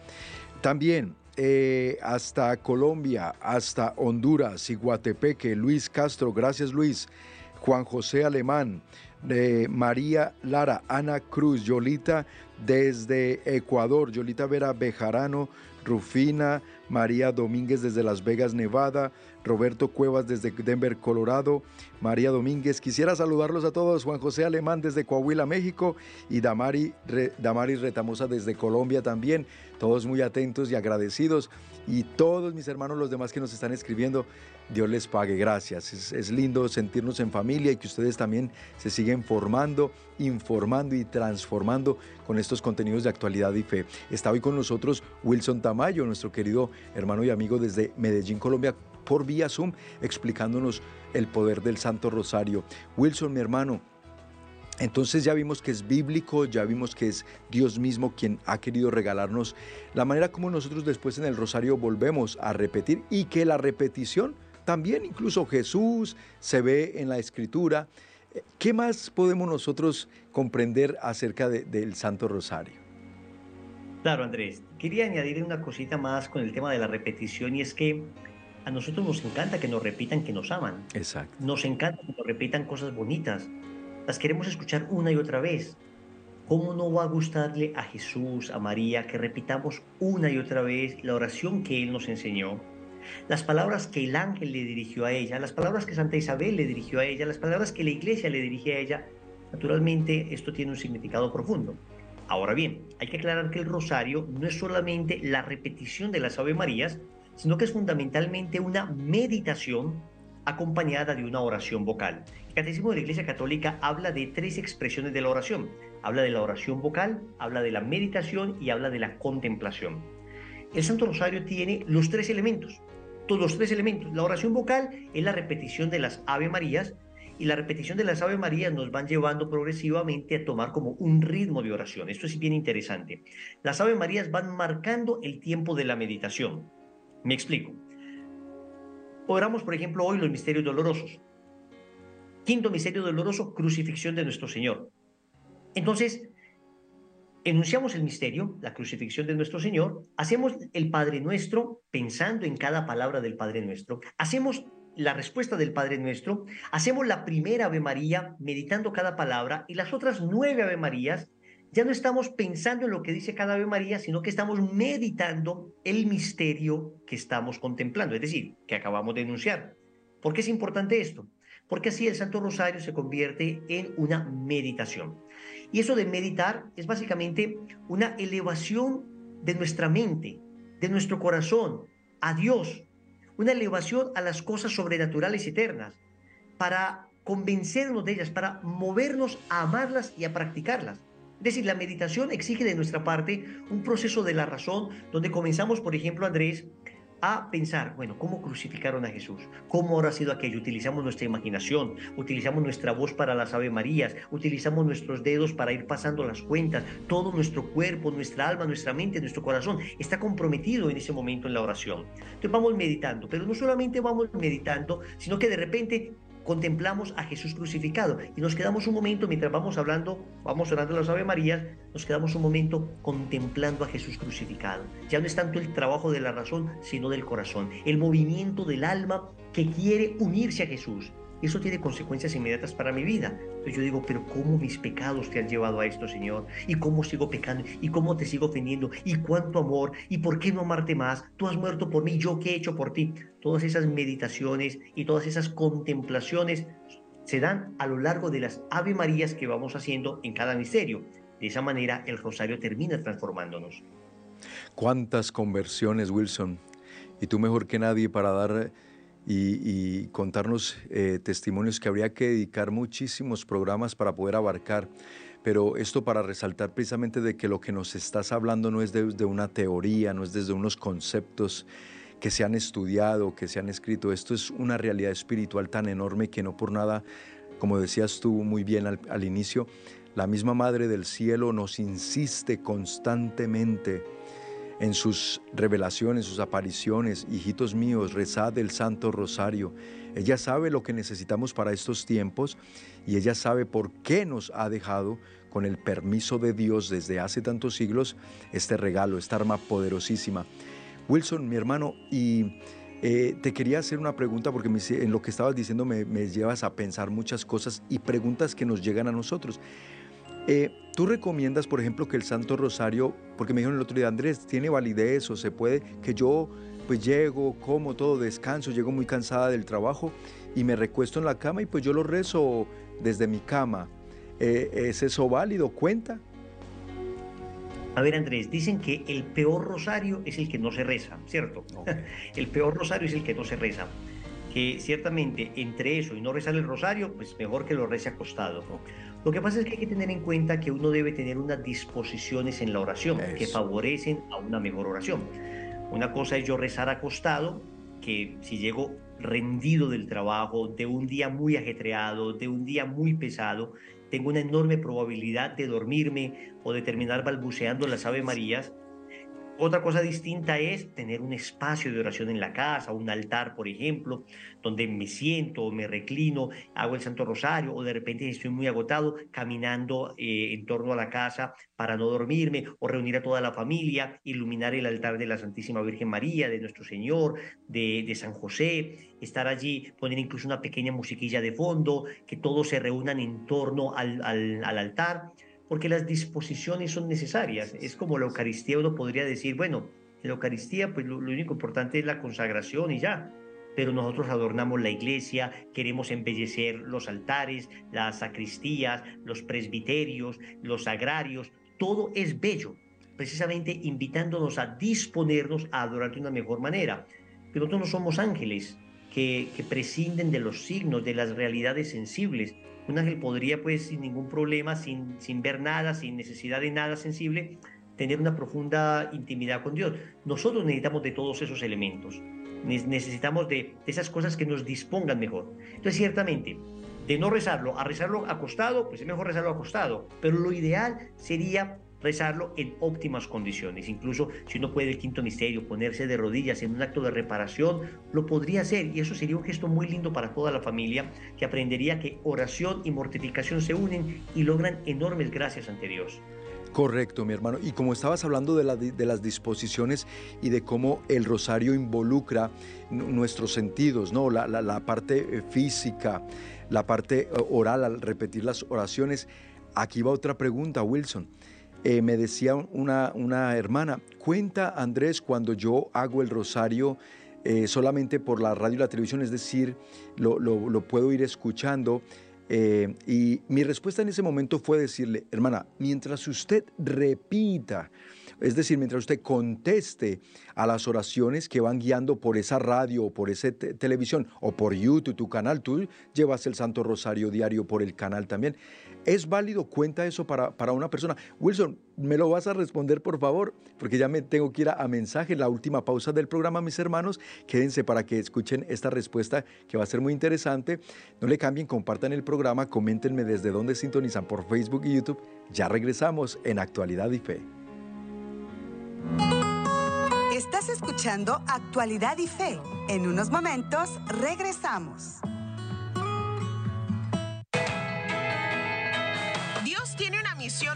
También eh, hasta Colombia, hasta Honduras y Guatepeque, Luis Castro, gracias Luis, Juan José Alemán, de María Lara, Ana Cruz, Yolita desde Ecuador, Yolita Vera Bejarano, Rufina, María Domínguez desde Las Vegas, Nevada, Roberto Cuevas desde Denver, Colorado, María Domínguez. Quisiera saludarlos a todos, Juan José Alemán desde Coahuila, México, y Damari, Damari Retamosa desde Colombia también. Todos muy atentos y agradecidos. Y todos mis hermanos, los demás que nos están escribiendo, Dios les pague, gracias. Es, lindo sentirnos en familia y que ustedes también se siguen formando, informando y transformando con estos contenidos de actualidad y fe. Está hoy con nosotros Wilson Tamayo, nuestro querido hermano y amigo desde Medellín, Colombia, por vía Zoom, explicándonos el poder del Santo Rosario. Wilson, mi hermano, entonces ya vimos que es bíblico, ya vimos que es Dios mismo quien ha querido regalarnos la manera como nosotros después en el rosario volvemos a repetir y que la repetición también incluso Jesús se ve en la escritura. ¿Qué más podemos nosotros comprender acerca del Santo Rosario? Claro, Andrés. Quería añadir una cosita más con el tema de la repetición y es que a nosotros nos encanta que nos repitan que nos aman. Exacto. Nos encanta que nos repitan cosas bonitas. Las queremos escuchar una y otra vez. ¿Cómo no va a gustarle a Jesús, a María, que repitamos una y otra vez la oración que Él nos enseñó? Las palabras que el ángel le dirigió a ella, las palabras que Santa Isabel le dirigió a ella, las palabras que la iglesia le dirigía a ella, naturalmente esto tiene un significado profundo. Ahora bien, hay que aclarar que el rosario no es solamente la repetición de las Ave Marías, sino que es fundamentalmente una meditación acompañada de una oración vocal. El Catecismo de la Iglesia Católica habla de tres expresiones de la oración. Habla de la oración vocal, habla de la meditación y habla de la contemplación. El Santo Rosario tiene los tres elementos, todos los tres elementos. La oración vocal es la repetición de las Ave Marías y la repetición de las Ave Marías nos van llevando progresivamente a tomar como un ritmo de oración. Esto es bien interesante. Las Ave Marías van marcando el tiempo de la meditación. Me explico. Oramos, por ejemplo, hoy los misterios dolorosos. Quinto misterio doloroso, crucifixión de nuestro Señor. Entonces, enunciamos el misterio, la crucifixión de nuestro Señor, hacemos el Padre Nuestro pensando en cada palabra del Padre Nuestro, hacemos la respuesta del Padre Nuestro, hacemos la primera Ave María meditando cada palabra y las otras nueve Ave Marías ya no estamos pensando en lo que dice cada Ave María, sino que estamos meditando el misterio que estamos contemplando, es decir, que acabamos de enunciar. ¿Por qué es importante esto? Porque así el Santo Rosario se convierte en una meditación. Y eso de meditar es básicamente una elevación de nuestra mente, de nuestro corazón, a Dios, una elevación a las cosas sobrenaturales eternas, para convencernos de ellas, para movernos a amarlas y a practicarlas. Es decir, la meditación exige de nuestra parte un proceso de la razón donde comenzamos, por ejemplo, Andrés, a pensar, bueno, ¿cómo crucificaron a Jesús? ¿Cómo habrá sido aquello? Utilizamos nuestra imaginación, utilizamos nuestra voz para las Ave Marías, utilizamos nuestros dedos para ir pasando las cuentas, todo nuestro cuerpo, nuestra alma, nuestra mente, nuestro corazón está comprometido en ese momento en la oración. Entonces vamos meditando, pero no solamente vamos meditando, sino que de repente contemplamos a Jesús crucificado y nos quedamos un momento mientras vamos hablando, vamos orando las Ave Marías, nos quedamos un momento contemplando a Jesús crucificado. Ya no es tanto el trabajo de la razón, sino del corazón, el movimiento del alma que quiere unirse a Jesús. Eso tiene consecuencias inmediatas para mi vida. Entonces yo digo, pero ¿cómo mis pecados te han llevado a esto, Señor? ¿Y cómo sigo pecando? ¿Y cómo te sigo ofendiendo? ¿Y cuánto amor? ¿Y por qué no amarte más? Tú has muerto por mí, ¿yo qué he hecho por ti? Todas esas meditaciones y todas esas contemplaciones se dan a lo largo de las Ave Marías que vamos haciendo en cada misterio. De esa manera el rosario termina transformándonos. ¿Cuántas conversiones, Wilson? Y tú mejor que nadie para dar y, contarnos eh, testimonios que habría que dedicar muchísimos programas para poder abarcar. Pero esto para resaltar precisamente de que lo que nos estás hablando no es de, una teoría, no es desde unos conceptos que se han estudiado, que se han escrito. Esto es una realidad espiritual tan enorme que no por nada, como decías tú muy bien al inicio, la misma Madre del Cielo nos insiste constantemente en sus revelaciones, sus apariciones, hijitos míos, rezad el Santo Rosario. Ella sabe lo que necesitamos para estos tiempos y ella sabe por qué nos ha dejado con el permiso de Dios desde hace tantos siglos este regalo, esta arma poderosísima. Wilson, mi hermano, y eh, te quería hacer una pregunta porque en lo que estabas diciendo me, me llevas a pensar muchas cosas y preguntas que nos llegan a nosotros. Eh, ¿Tú recomiendas, por ejemplo, que el Santo Rosario, porque me dijeron el otro día, Andrés, ¿tiene validez o se puede que yo pues llego, como todo, descanso, llego muy cansada del trabajo y me recuesto en la cama y pues yo lo rezo desde mi cama? Eh, ¿Es eso válido? ¿Cuenta? A ver, Andrés, dicen que el peor rosario es el que no se reza, ¿cierto? el peor rosario es el que no se reza. Que ciertamente entre eso y no rezar el rosario, pues mejor que lo rece acostado. Lo que pasa es que hay que tener en cuenta que uno debe tener unas disposiciones en la oración que favorecen a una mejor oración. Una cosa es yo rezar acostado, que si llego rendido del trabajo, de un día muy ajetreado, de un día muy pesado, tengo una enorme probabilidad de dormirme o de terminar balbuceando las Ave Marías otra cosa distinta es tener un espacio de oración en la casa, un altar, por ejemplo, donde me siento, me reclino, hago el Santo Rosario o de repente estoy muy agotado caminando eh, en torno a la casa para no dormirme o reunir a toda la familia, iluminar el altar de la Santísima Virgen María, de nuestro Señor, de, San José, estar allí, poner incluso una pequeña musiquilla de fondo, que todos se reúnan en torno al altar porque las disposiciones son necesarias. Es como la Eucaristía, uno podría decir, bueno, en la Eucaristía pues lo, único importante es la consagración y ya, pero nosotros adornamos la iglesia, queremos embellecer los altares, las sacristías, los presbiterios, los sagrarios, todo es bello, precisamente invitándonos a disponernos a adorar de una mejor manera. que nosotros no somos ángeles que, que prescinden de los signos, de las realidades sensibles. Un ángel podría, pues, sin ningún problema, sin, sin ver nada, sin necesidad de nada sensible, tener una profunda intimidad con Dios. Nosotros necesitamos de todos esos elementos. Necesitamos de, esas cosas que nos dispongan mejor. Entonces, ciertamente, de no rezarlo a rezarlo acostado, pues es mejor rezarlo acostado. Pero lo ideal sería rezarlo en óptimas condiciones. Incluso si uno puede el quinto misterio, ponerse de rodillas en un acto de reparación, lo podría hacer y eso sería un gesto muy lindo para toda la familia que aprendería que oración y mortificación se unen y logran enormes gracias ante Dios. Correcto, mi hermano. Y como estabas hablando de, las disposiciones y de cómo el rosario involucra nuestros sentidos, ¿no? La, parte eh, física, la parte eh, oral al repetir las oraciones. Aquí va otra pregunta, Wilson. Eh, me decía una, hermana, cuenta Andrés cuando yo hago el rosario solamente por la radio y la televisión, es decir, lo puedo ir escuchando eh, y mi respuesta en ese momento fue decirle, hermana, mientras usted repita, es decir, mientras usted conteste a las oraciones que van guiando por esa radio o por esa televisión o por YouTube, tu canal, tú llevas el Santo Rosario diario por el canal también. ¿Es válido? ¿Cuenta eso para, para una persona? Wilson, ¿me lo vas a responder por favor? Porque ya me tengo que ir a, mensaje, la última pausa del programa, mis hermanos. Quédense para que escuchen esta respuesta que va a ser muy interesante. No le cambien, compartan el programa, coméntenme desde dónde sintonizan por Facebook y YouTube. Ya regresamos en Actualidad y Fe. Estás escuchando Actualidad y Fe. En unos momentos regresamos.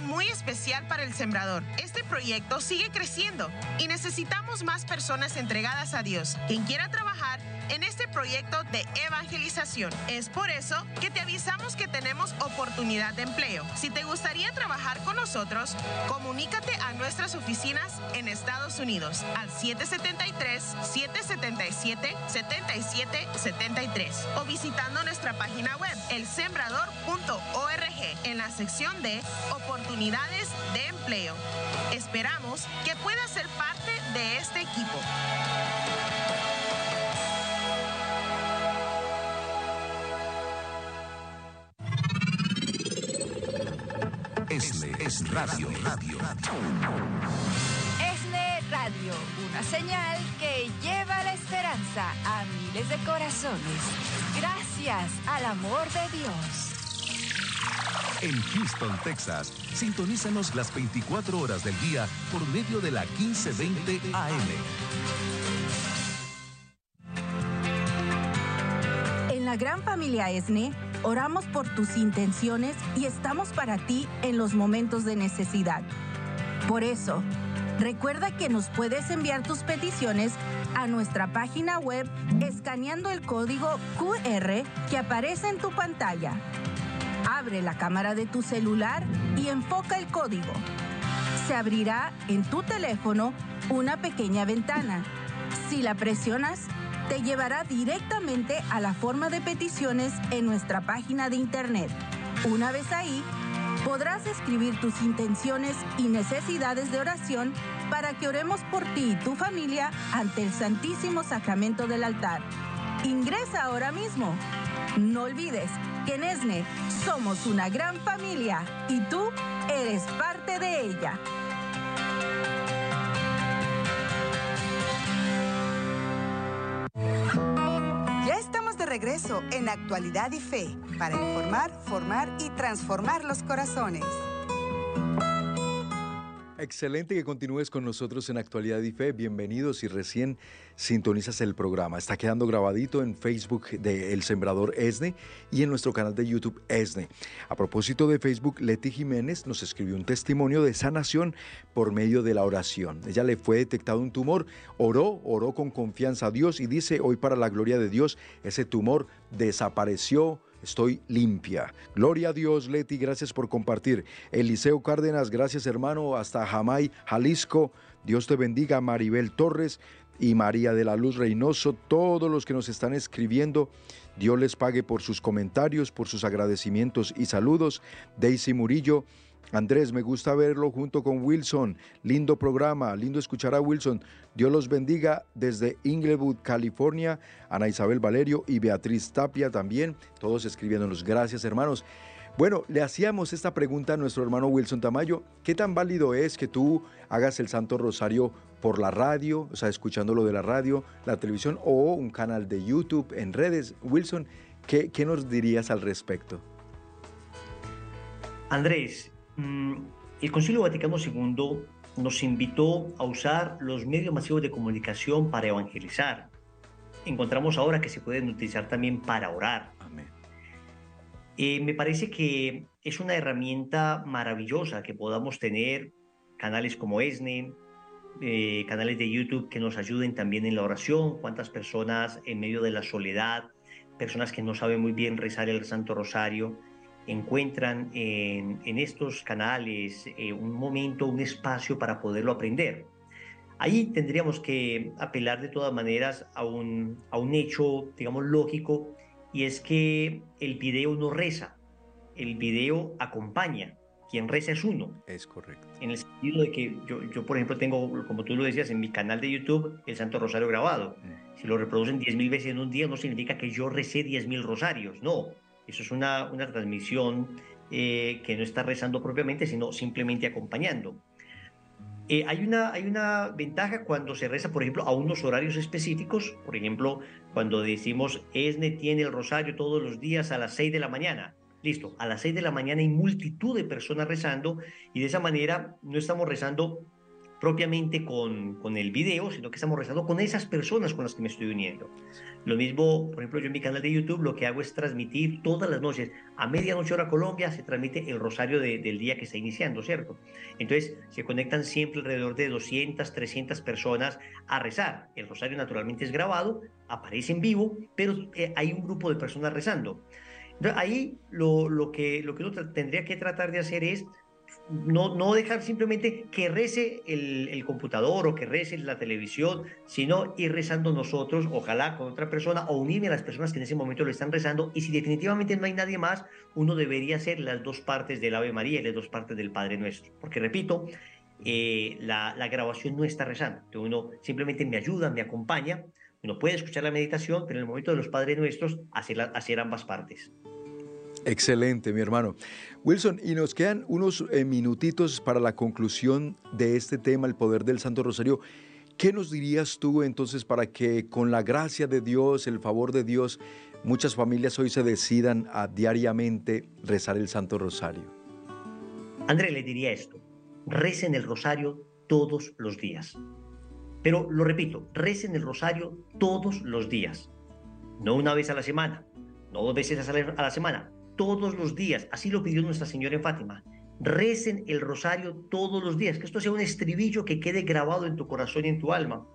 Muy especial para el sembrador. Este proyecto sigue creciendo y necesitamos más personas entregadas a Dios. Quien quiera trabajar en este proyecto de evangelización. Es por eso que te avisamos que tenemos oportunidad de empleo. Si te gustaría trabajar con nosotros, comunícate a nuestras oficinas en Estados Unidos al 773-777-7773 o visitando nuestra página web elsembrador.org en la sección de oportunidades de empleo. Esperamos que puedas ser parte de este equipo. Esne es radio, radio. Esne Radio, una señal que lleva la esperanza a miles de corazones. Gracias al amor de Dios. En Houston, Texas, sintonízanos las 24 horas del día por medio de la 1520 AM. En la gran familia ESNE, Oramos por tus intenciones y estamos para ti en los momentos de necesidad. Por eso, recuerda que nos puedes enviar tus peticiones a nuestra página web escaneando el código QR que aparece en tu pantalla. Abre la cámara de tu celular y enfoca el código. Se abrirá en tu teléfono una pequeña ventana. Si la presionas, te llevará directamente a la forma de peticiones en nuestra página de internet. Una vez ahí, podrás escribir tus intenciones y necesidades de oración para que oremos por ti y tu familia ante el Santísimo Sacramento del altar. Ingresa ahora mismo. No olvides que en ESNE somos una gran familia y tú eres parte de ella. regreso en Actualidad y Fe para informar, formar y transformar los corazones. Excelente que continúes con nosotros en Actualidad y Fe. Bienvenidos si recién sintonizas el programa. Está quedando grabadito en Facebook de El Sembrador ESNE y en nuestro canal de YouTube ESNE. A propósito de Facebook, Leti Jiménez nos escribió un testimonio de sanación por medio de la oración. Ella le fue detectado un tumor, oró, oró con confianza a Dios y dice, hoy para la gloria de Dios, ese tumor desapareció estoy limpia. Gloria a Dios, Leti, gracias por compartir. Eliseo Cárdenas, gracias hermano, hasta Jamay, Jalisco. Dios te bendiga, Maribel Torres y María de la Luz Reynoso, todos los que nos están escribiendo. Dios les pague por sus comentarios, por sus agradecimientos y saludos. Daisy Murillo, Andrés, me gusta verlo junto con Wilson. Lindo programa, lindo escuchar a Wilson. Dios los bendiga desde Inglewood, California. Ana Isabel Valerio y Beatriz Tapia también, todos escribiéndonos. Gracias, hermanos. Bueno, le hacíamos esta pregunta a nuestro hermano Wilson Tamayo. ¿Qué tan válido es que tú hagas el Santo Rosario por la radio, o sea, escuchándolo de la radio, la televisión o un canal de YouTube en redes? Wilson, ¿qué, qué nos dirías al respecto? Andrés, el Concilio Vaticano II nos invitó a usar los medios masivos de comunicación para evangelizar. Encontramos ahora que se pueden utilizar también para orar. Eh, me parece que es una herramienta maravillosa que podamos tener canales como ESNE, eh, canales de YouTube que nos ayuden también en la oración, cuántas personas en medio de la soledad, personas que no saben muy bien rezar el Santo Rosario, encuentran en, estos canales eh, un momento, un espacio para poderlo aprender. Ahí tendríamos que apelar de todas maneras a un, a un hecho, digamos, lógico y es que el video no reza, el video acompaña. Quien reza es uno. Es correcto. En el sentido de que yo, yo por ejemplo, tengo, como tú lo decías, en mi canal de YouTube, el Santo Rosario grabado. Mm. Si lo reproducen 10.000 veces en un día, no significa que yo recé 10.000 rosarios. No, eso es una, una transmisión eh, que no está rezando propiamente, sino simplemente acompañando. Eh, hay, una, hay una ventaja cuando se reza, por ejemplo, a unos horarios específicos. Por ejemplo, cuando decimos, ESNE tiene el rosario todos los días a las 6 de la mañana. Listo, a las 6 de la mañana hay multitud de personas rezando y de esa manera no estamos rezando propiamente con, con el video, sino que estamos rezando con esas personas con las que me estoy uniendo. Lo mismo, por ejemplo, yo en mi canal de YouTube lo que hago es transmitir todas las noches, a medianoche hora Colombia, se transmite el rosario del día que está iniciando, ¿cierto? Entonces, se conectan siempre alrededor de 200, 300 personas a rezar. El rosario naturalmente es grabado, aparece en vivo, pero eh, hay un grupo de personas rezando. Entonces, ahí lo, lo, que, lo que uno tendría que tratar de hacer es no, no dejar simplemente que rece el, computador o que rece la televisión, sino ir rezando nosotros, ojalá con otra persona, o unirme a las personas que en ese momento lo están rezando. Y si definitivamente no hay nadie más, uno debería hacer las dos partes del Ave María y las dos partes del Padre Nuestro. Porque repito, eh, la, grabación no está rezando. Uno simplemente me ayuda, me acompaña. Uno puede escuchar la meditación, pero en el momento de los Padres Nuestros, hacer, hacer ambas partes. Excelente, mi hermano. Wilson, y nos quedan unos eh, minutitos para la conclusión de este tema, el poder del Santo Rosario. ¿Qué nos dirías tú entonces para que con la gracia de Dios, el favor de Dios, muchas familias hoy se decidan a diariamente rezar el Santo Rosario? André, le diría esto, recen el Rosario todos los días. Pero lo repito, recen el Rosario todos los días. No una vez a la semana, no dos veces a la semana, todos los días. Así lo pidió Nuestra Señora en Fátima. Recen el rosario todos los días, que esto sea un estribillo que quede grabado en tu corazón y en tu alma.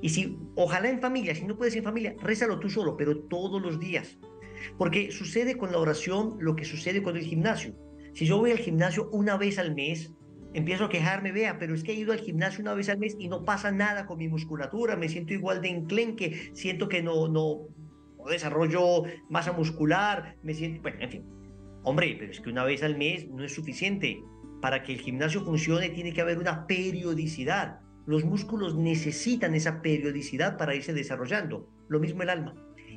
Y si, ojalá en familia, si no puedes en familia, rézalo tú solo, pero todos los días. Porque sucede con la oración lo que sucede con el gimnasio. Si yo voy al gimnasio una vez al mes, empiezo a quejarme, vea, pero es que he ido al gimnasio una vez al mes y no pasa nada con mi musculatura, me siento igual de enclenque, siento que no, no, desarrollo masa muscular, me siento, bueno, en fin. Hombre, pero es que una vez al mes no es suficiente. Para que el gimnasio funcione tiene que haber una periodicidad. Los músculos necesitan esa periodicidad para irse desarrollando. Lo mismo el alma.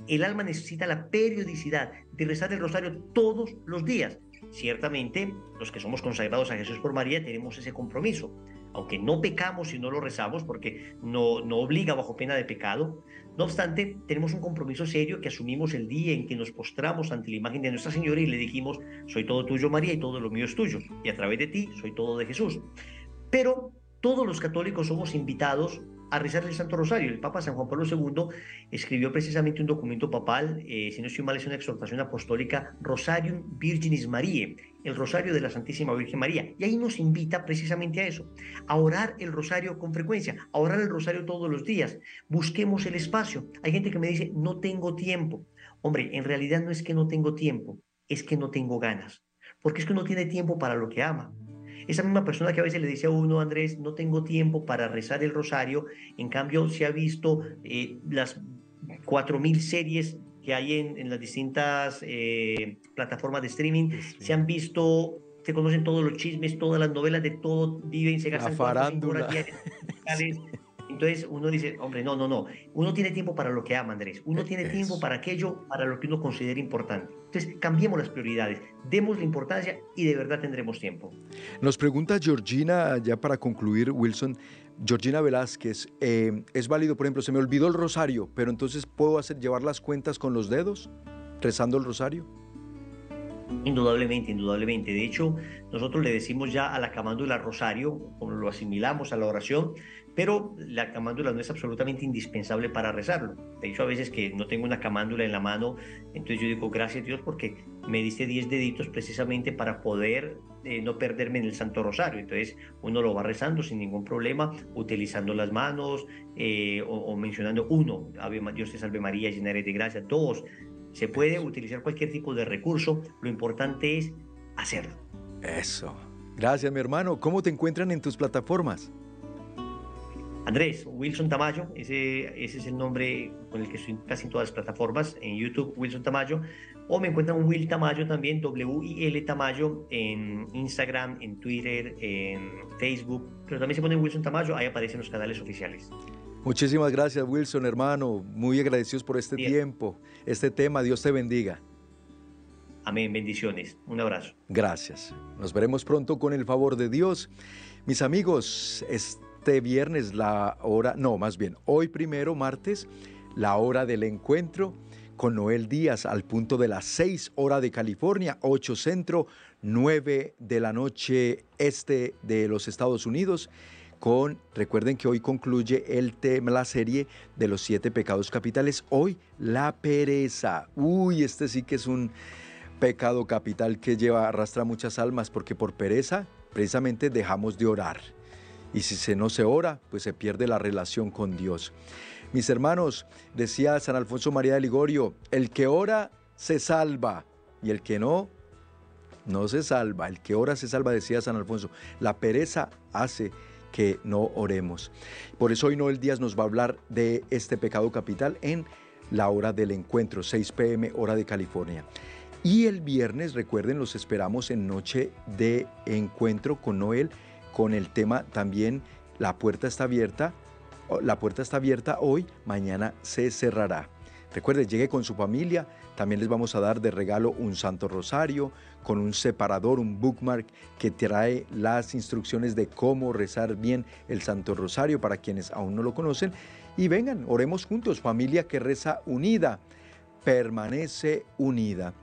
El alma necesita la periodicidad de rezar el rosario todos los días. Ciertamente, los que somos consagrados a Jesús por María tenemos ese compromiso. Aunque no pecamos y no lo rezamos porque no, no obliga bajo pena de pecado, no obstante, tenemos un compromiso serio que asumimos el día en que nos postramos ante la imagen de Nuestra Señora y le dijimos, soy todo tuyo María y todo lo mío es tuyo, y a través de ti soy todo de Jesús. Pero todos los católicos somos invitados a rezar el Santo Rosario. El Papa San Juan Pablo II escribió precisamente un documento papal, eh, si no estoy mal es una exhortación apostólica, Rosarium Virginis Mariae, el Rosario de la Santísima Virgen María. Y ahí nos invita precisamente a eso, a orar el Rosario con frecuencia, a orar el Rosario todos los días. Busquemos el espacio. Hay gente que me dice, no tengo tiempo. Hombre, en realidad no es que no tengo tiempo, es que no tengo ganas. Porque es que uno tiene tiempo para lo que ama. Esa misma persona que a veces le dice a uno, Andrés, no tengo tiempo para rezar el rosario, en cambio se ha visto eh, las 4.000 series que hay en, las distintas eh, plataformas de streaming, se han visto se conocen todos los chismes, todas las novelas de todo, viven, se gastan La farándula. Entonces uno dice, hombre, no, no, no. Uno tiene tiempo para lo que ama, Andrés. Uno tiene tiempo para aquello, para lo que uno considera importante. Entonces cambiemos las prioridades, demos la importancia y de verdad tendremos tiempo. Nos pregunta Georgina, ya para concluir, Wilson, Georgina Velázquez, eh, ¿es válido, por ejemplo, se me olvidó el rosario, pero entonces puedo hacer llevar las cuentas con los dedos, rezando el rosario? Indudablemente, indudablemente. De hecho, nosotros le decimos ya a la camándula rosario, como lo asimilamos a la oración, pero la camándula no es absolutamente indispensable para rezarlo. De hecho, a veces que no tengo una camándula en la mano, entonces yo digo, gracias Dios porque me diste 10 deditos precisamente para poder eh, no perderme en el Santo Rosario. Entonces uno lo va rezando sin ningún problema, utilizando las manos eh, o, mencionando uno, Dios te salve María, llena eres de gracia. Dos, se puede utilizar cualquier tipo de recurso, lo importante es hacerlo. Eso. Gracias, mi hermano. ¿Cómo te encuentran en tus plataformas? Andrés, Wilson Tamayo, ese, ese es el nombre con el que estoy casi en todas las plataformas, en YouTube, Wilson Tamayo, o me encuentran Will Tamayo también, W-I-L Tamayo, en Instagram, en Twitter, en Facebook, pero también se pone Wilson Tamayo, ahí aparecen los canales oficiales. Muchísimas gracias, Wilson, hermano. Muy agradecidos por este tiempo, este tema. Dios te bendiga. Amén, bendiciones. Un abrazo. Gracias. Nos veremos pronto con el favor de Dios. Mis amigos, este viernes la hora, no, más bien, hoy primero, martes, la hora del encuentro con Noel Díaz al punto de las 6 hora de California, 8 centro, 9 de la noche este de los Estados Unidos con, recuerden que hoy concluye el tema, la serie de los siete pecados capitales. Hoy la pereza. Uy, este sí que es un pecado capital que lleva, arrastra muchas almas, porque por pereza precisamente dejamos de orar. Y si se no se ora, pues se pierde la relación con Dios. Mis hermanos, decía San Alfonso María de Ligorio, el que ora se salva y el que no, no se salva. El que ora se salva, decía San Alfonso. La pereza hace que no oremos. Por eso hoy Noel Díaz nos va a hablar de este pecado capital en la hora del encuentro, 6 pm hora de California. Y el viernes, recuerden, los esperamos en noche de encuentro con Noel, con el tema también La puerta está abierta. La puerta está abierta hoy, mañana se cerrará. Recuerde, llegue con su familia, también les vamos a dar de regalo un Santo Rosario con un separador, un bookmark que trae las instrucciones de cómo rezar bien el Santo Rosario para quienes aún no lo conocen. Y vengan, oremos juntos, familia que reza unida, permanece unida.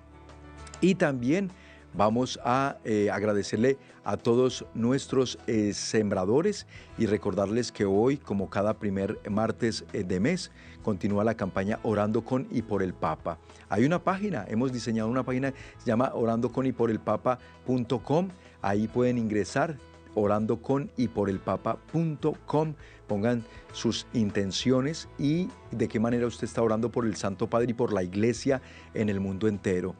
Y también Vamos a eh, agradecerle a todos nuestros eh, sembradores y recordarles que hoy, como cada primer martes eh, de mes, continúa la campaña Orando con y por el Papa. Hay una página, hemos diseñado una página, se llama orando con y por el Papa.com. Ahí pueden ingresar orando con y por el Papa.com. Pongan sus intenciones y de qué manera usted está orando por el Santo Padre y por la Iglesia en el mundo entero.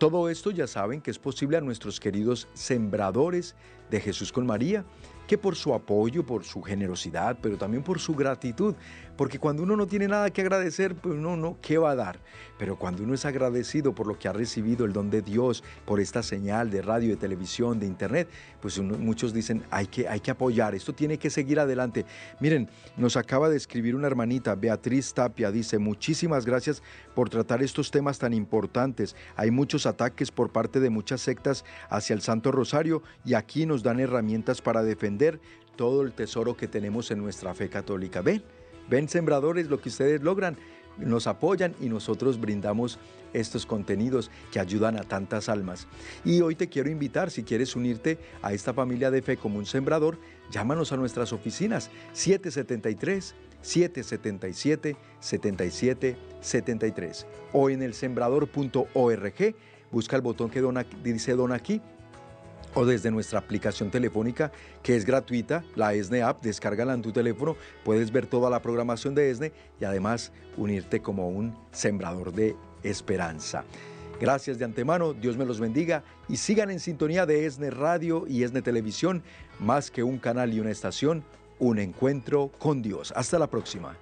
Todo esto ya saben que es posible a nuestros queridos sembradores de Jesús con María, que por su apoyo, por su generosidad, pero también por su gratitud, porque cuando uno no tiene nada que agradecer, pues uno no, ¿qué va a dar? Pero cuando uno es agradecido por lo que ha recibido el don de Dios, por esta señal de radio, de televisión, de internet, pues muchos dicen, hay que, hay que apoyar, esto tiene que seguir adelante. Miren, nos acaba de escribir una hermanita, Beatriz Tapia, dice, muchísimas gracias por tratar estos temas tan importantes. Hay muchos ataques por parte de muchas sectas hacia el Santo Rosario y aquí nos dan herramientas para defender todo el tesoro que tenemos en nuestra fe católica. Ven, ven sembradores lo que ustedes logran, nos apoyan y nosotros brindamos estos contenidos que ayudan a tantas almas. Y hoy te quiero invitar, si quieres unirte a esta familia de fe como un sembrador, llámanos a nuestras oficinas. 773 777 77 73 o en el sembrador.org busca el botón que dice Dona aquí o desde nuestra aplicación telefónica que es gratuita, la ESNE App, descárgala en tu teléfono, puedes ver toda la programación de ESNE y además unirte como un sembrador de esperanza. Gracias de antemano, Dios me los bendiga y sigan en sintonía de ESNE Radio y ESNE Televisión, más que un canal y una estación, un encuentro con Dios. Hasta la próxima.